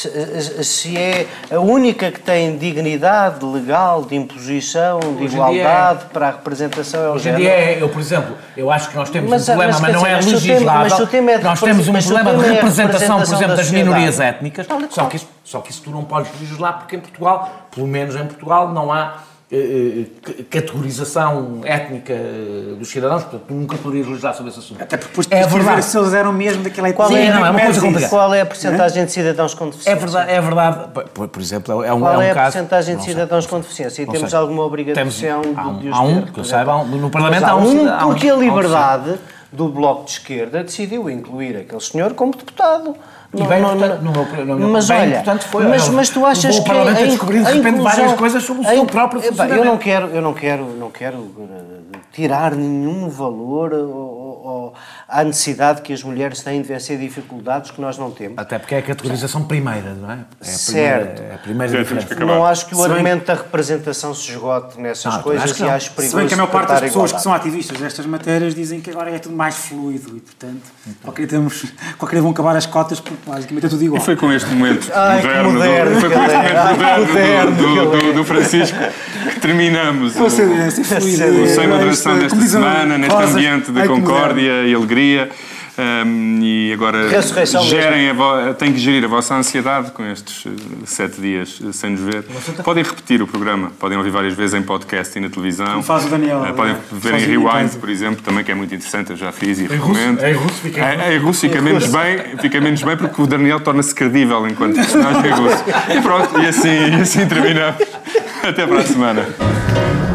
Se, se é a única que tem dignidade legal de imposição, de Hoje em igualdade para a representação é o Hoje em género. dia, é- eu, por exemplo, eu acho que nós temos Mas, um problema, mas, mas, não é dizer, tema- legislável. mas se o tema é de nós temos um problema de é a representação, por representação exemplo, da das minorias étnicas, só que, isso, só que isso tu não podes legislar porque em Portugal, pelo menos em Portugal, não há eh, eh, categorização étnica eh, dos cidadãos, portanto, nunca poderias legislar sobre esse assunto. Até porque depois é verdade. se eles eram mesmo daquela Qual Sim, é, não, é uma coisa complicada. qual é a porcentagem de cidadãos com deficiência? É verdade, é verdade. Por, por exemplo, é um, Qual é um é a porcentagem de sei. cidadãos com deficiência? E Não temos sei. alguma obrigação Temos- de, há um- de os há um, ter, que eu saiba, um- no Parlamento há um há um- Porque a um liberdade do Bloco de Esquerda decidiu incluir aquele senhor como deputado. E bem, no meu- no meu- mas bem olha, importante foi, mas, mas tu achas o que Parlamento a descobrir de repente inclusão- várias coisas sobre o a seu próprio Eu não quero, eu não quero, não quero uh, tirar nenhum valor ou- à necessidade que as mulheres têm de vencer dificuldades que nós não temos. Até porque é a categorização primeira, não é? É a primeira, Certo. é a primeira diferença. que. Não acho que o Se bem- argumento da representação se esgote nessas Não, coisas acho que e acho Se perigoso bem que a maior parte das pessoas que igualdade. são ativistas destas matérias dizem que agora é tudo mais fluido e, portanto, qualquer, temos, qualquer vão acabar as cotas porque basicamente é tudo igual. E foi com este momento Ai, que moderno, moderno do, foi com este que momento que moderno, do- do, que do, do Francisco que terminamos o, Com CDS, é fluido. o Sem Moderação desta semana, neste ambiente de ai, que concórdia e alegria. Um, e agora gerem a vo- têm que gerir a vossa ansiedade com estes eh, sete dias eh, sem nos ver. Podem repetir o programa, podem ouvir várias vezes em podcast e na televisão. Como faz o Daniel, Eh, podem né? ver em Rewind, por exemplo, também que é muito interessante, eu já fiz e recomendo. em russo fica- É, em russo fica menos bem, fica menos bem porque o Daniel torna-se credível enquanto personagem russo. E pronto, e assim, e assim terminamos. Até para a semana.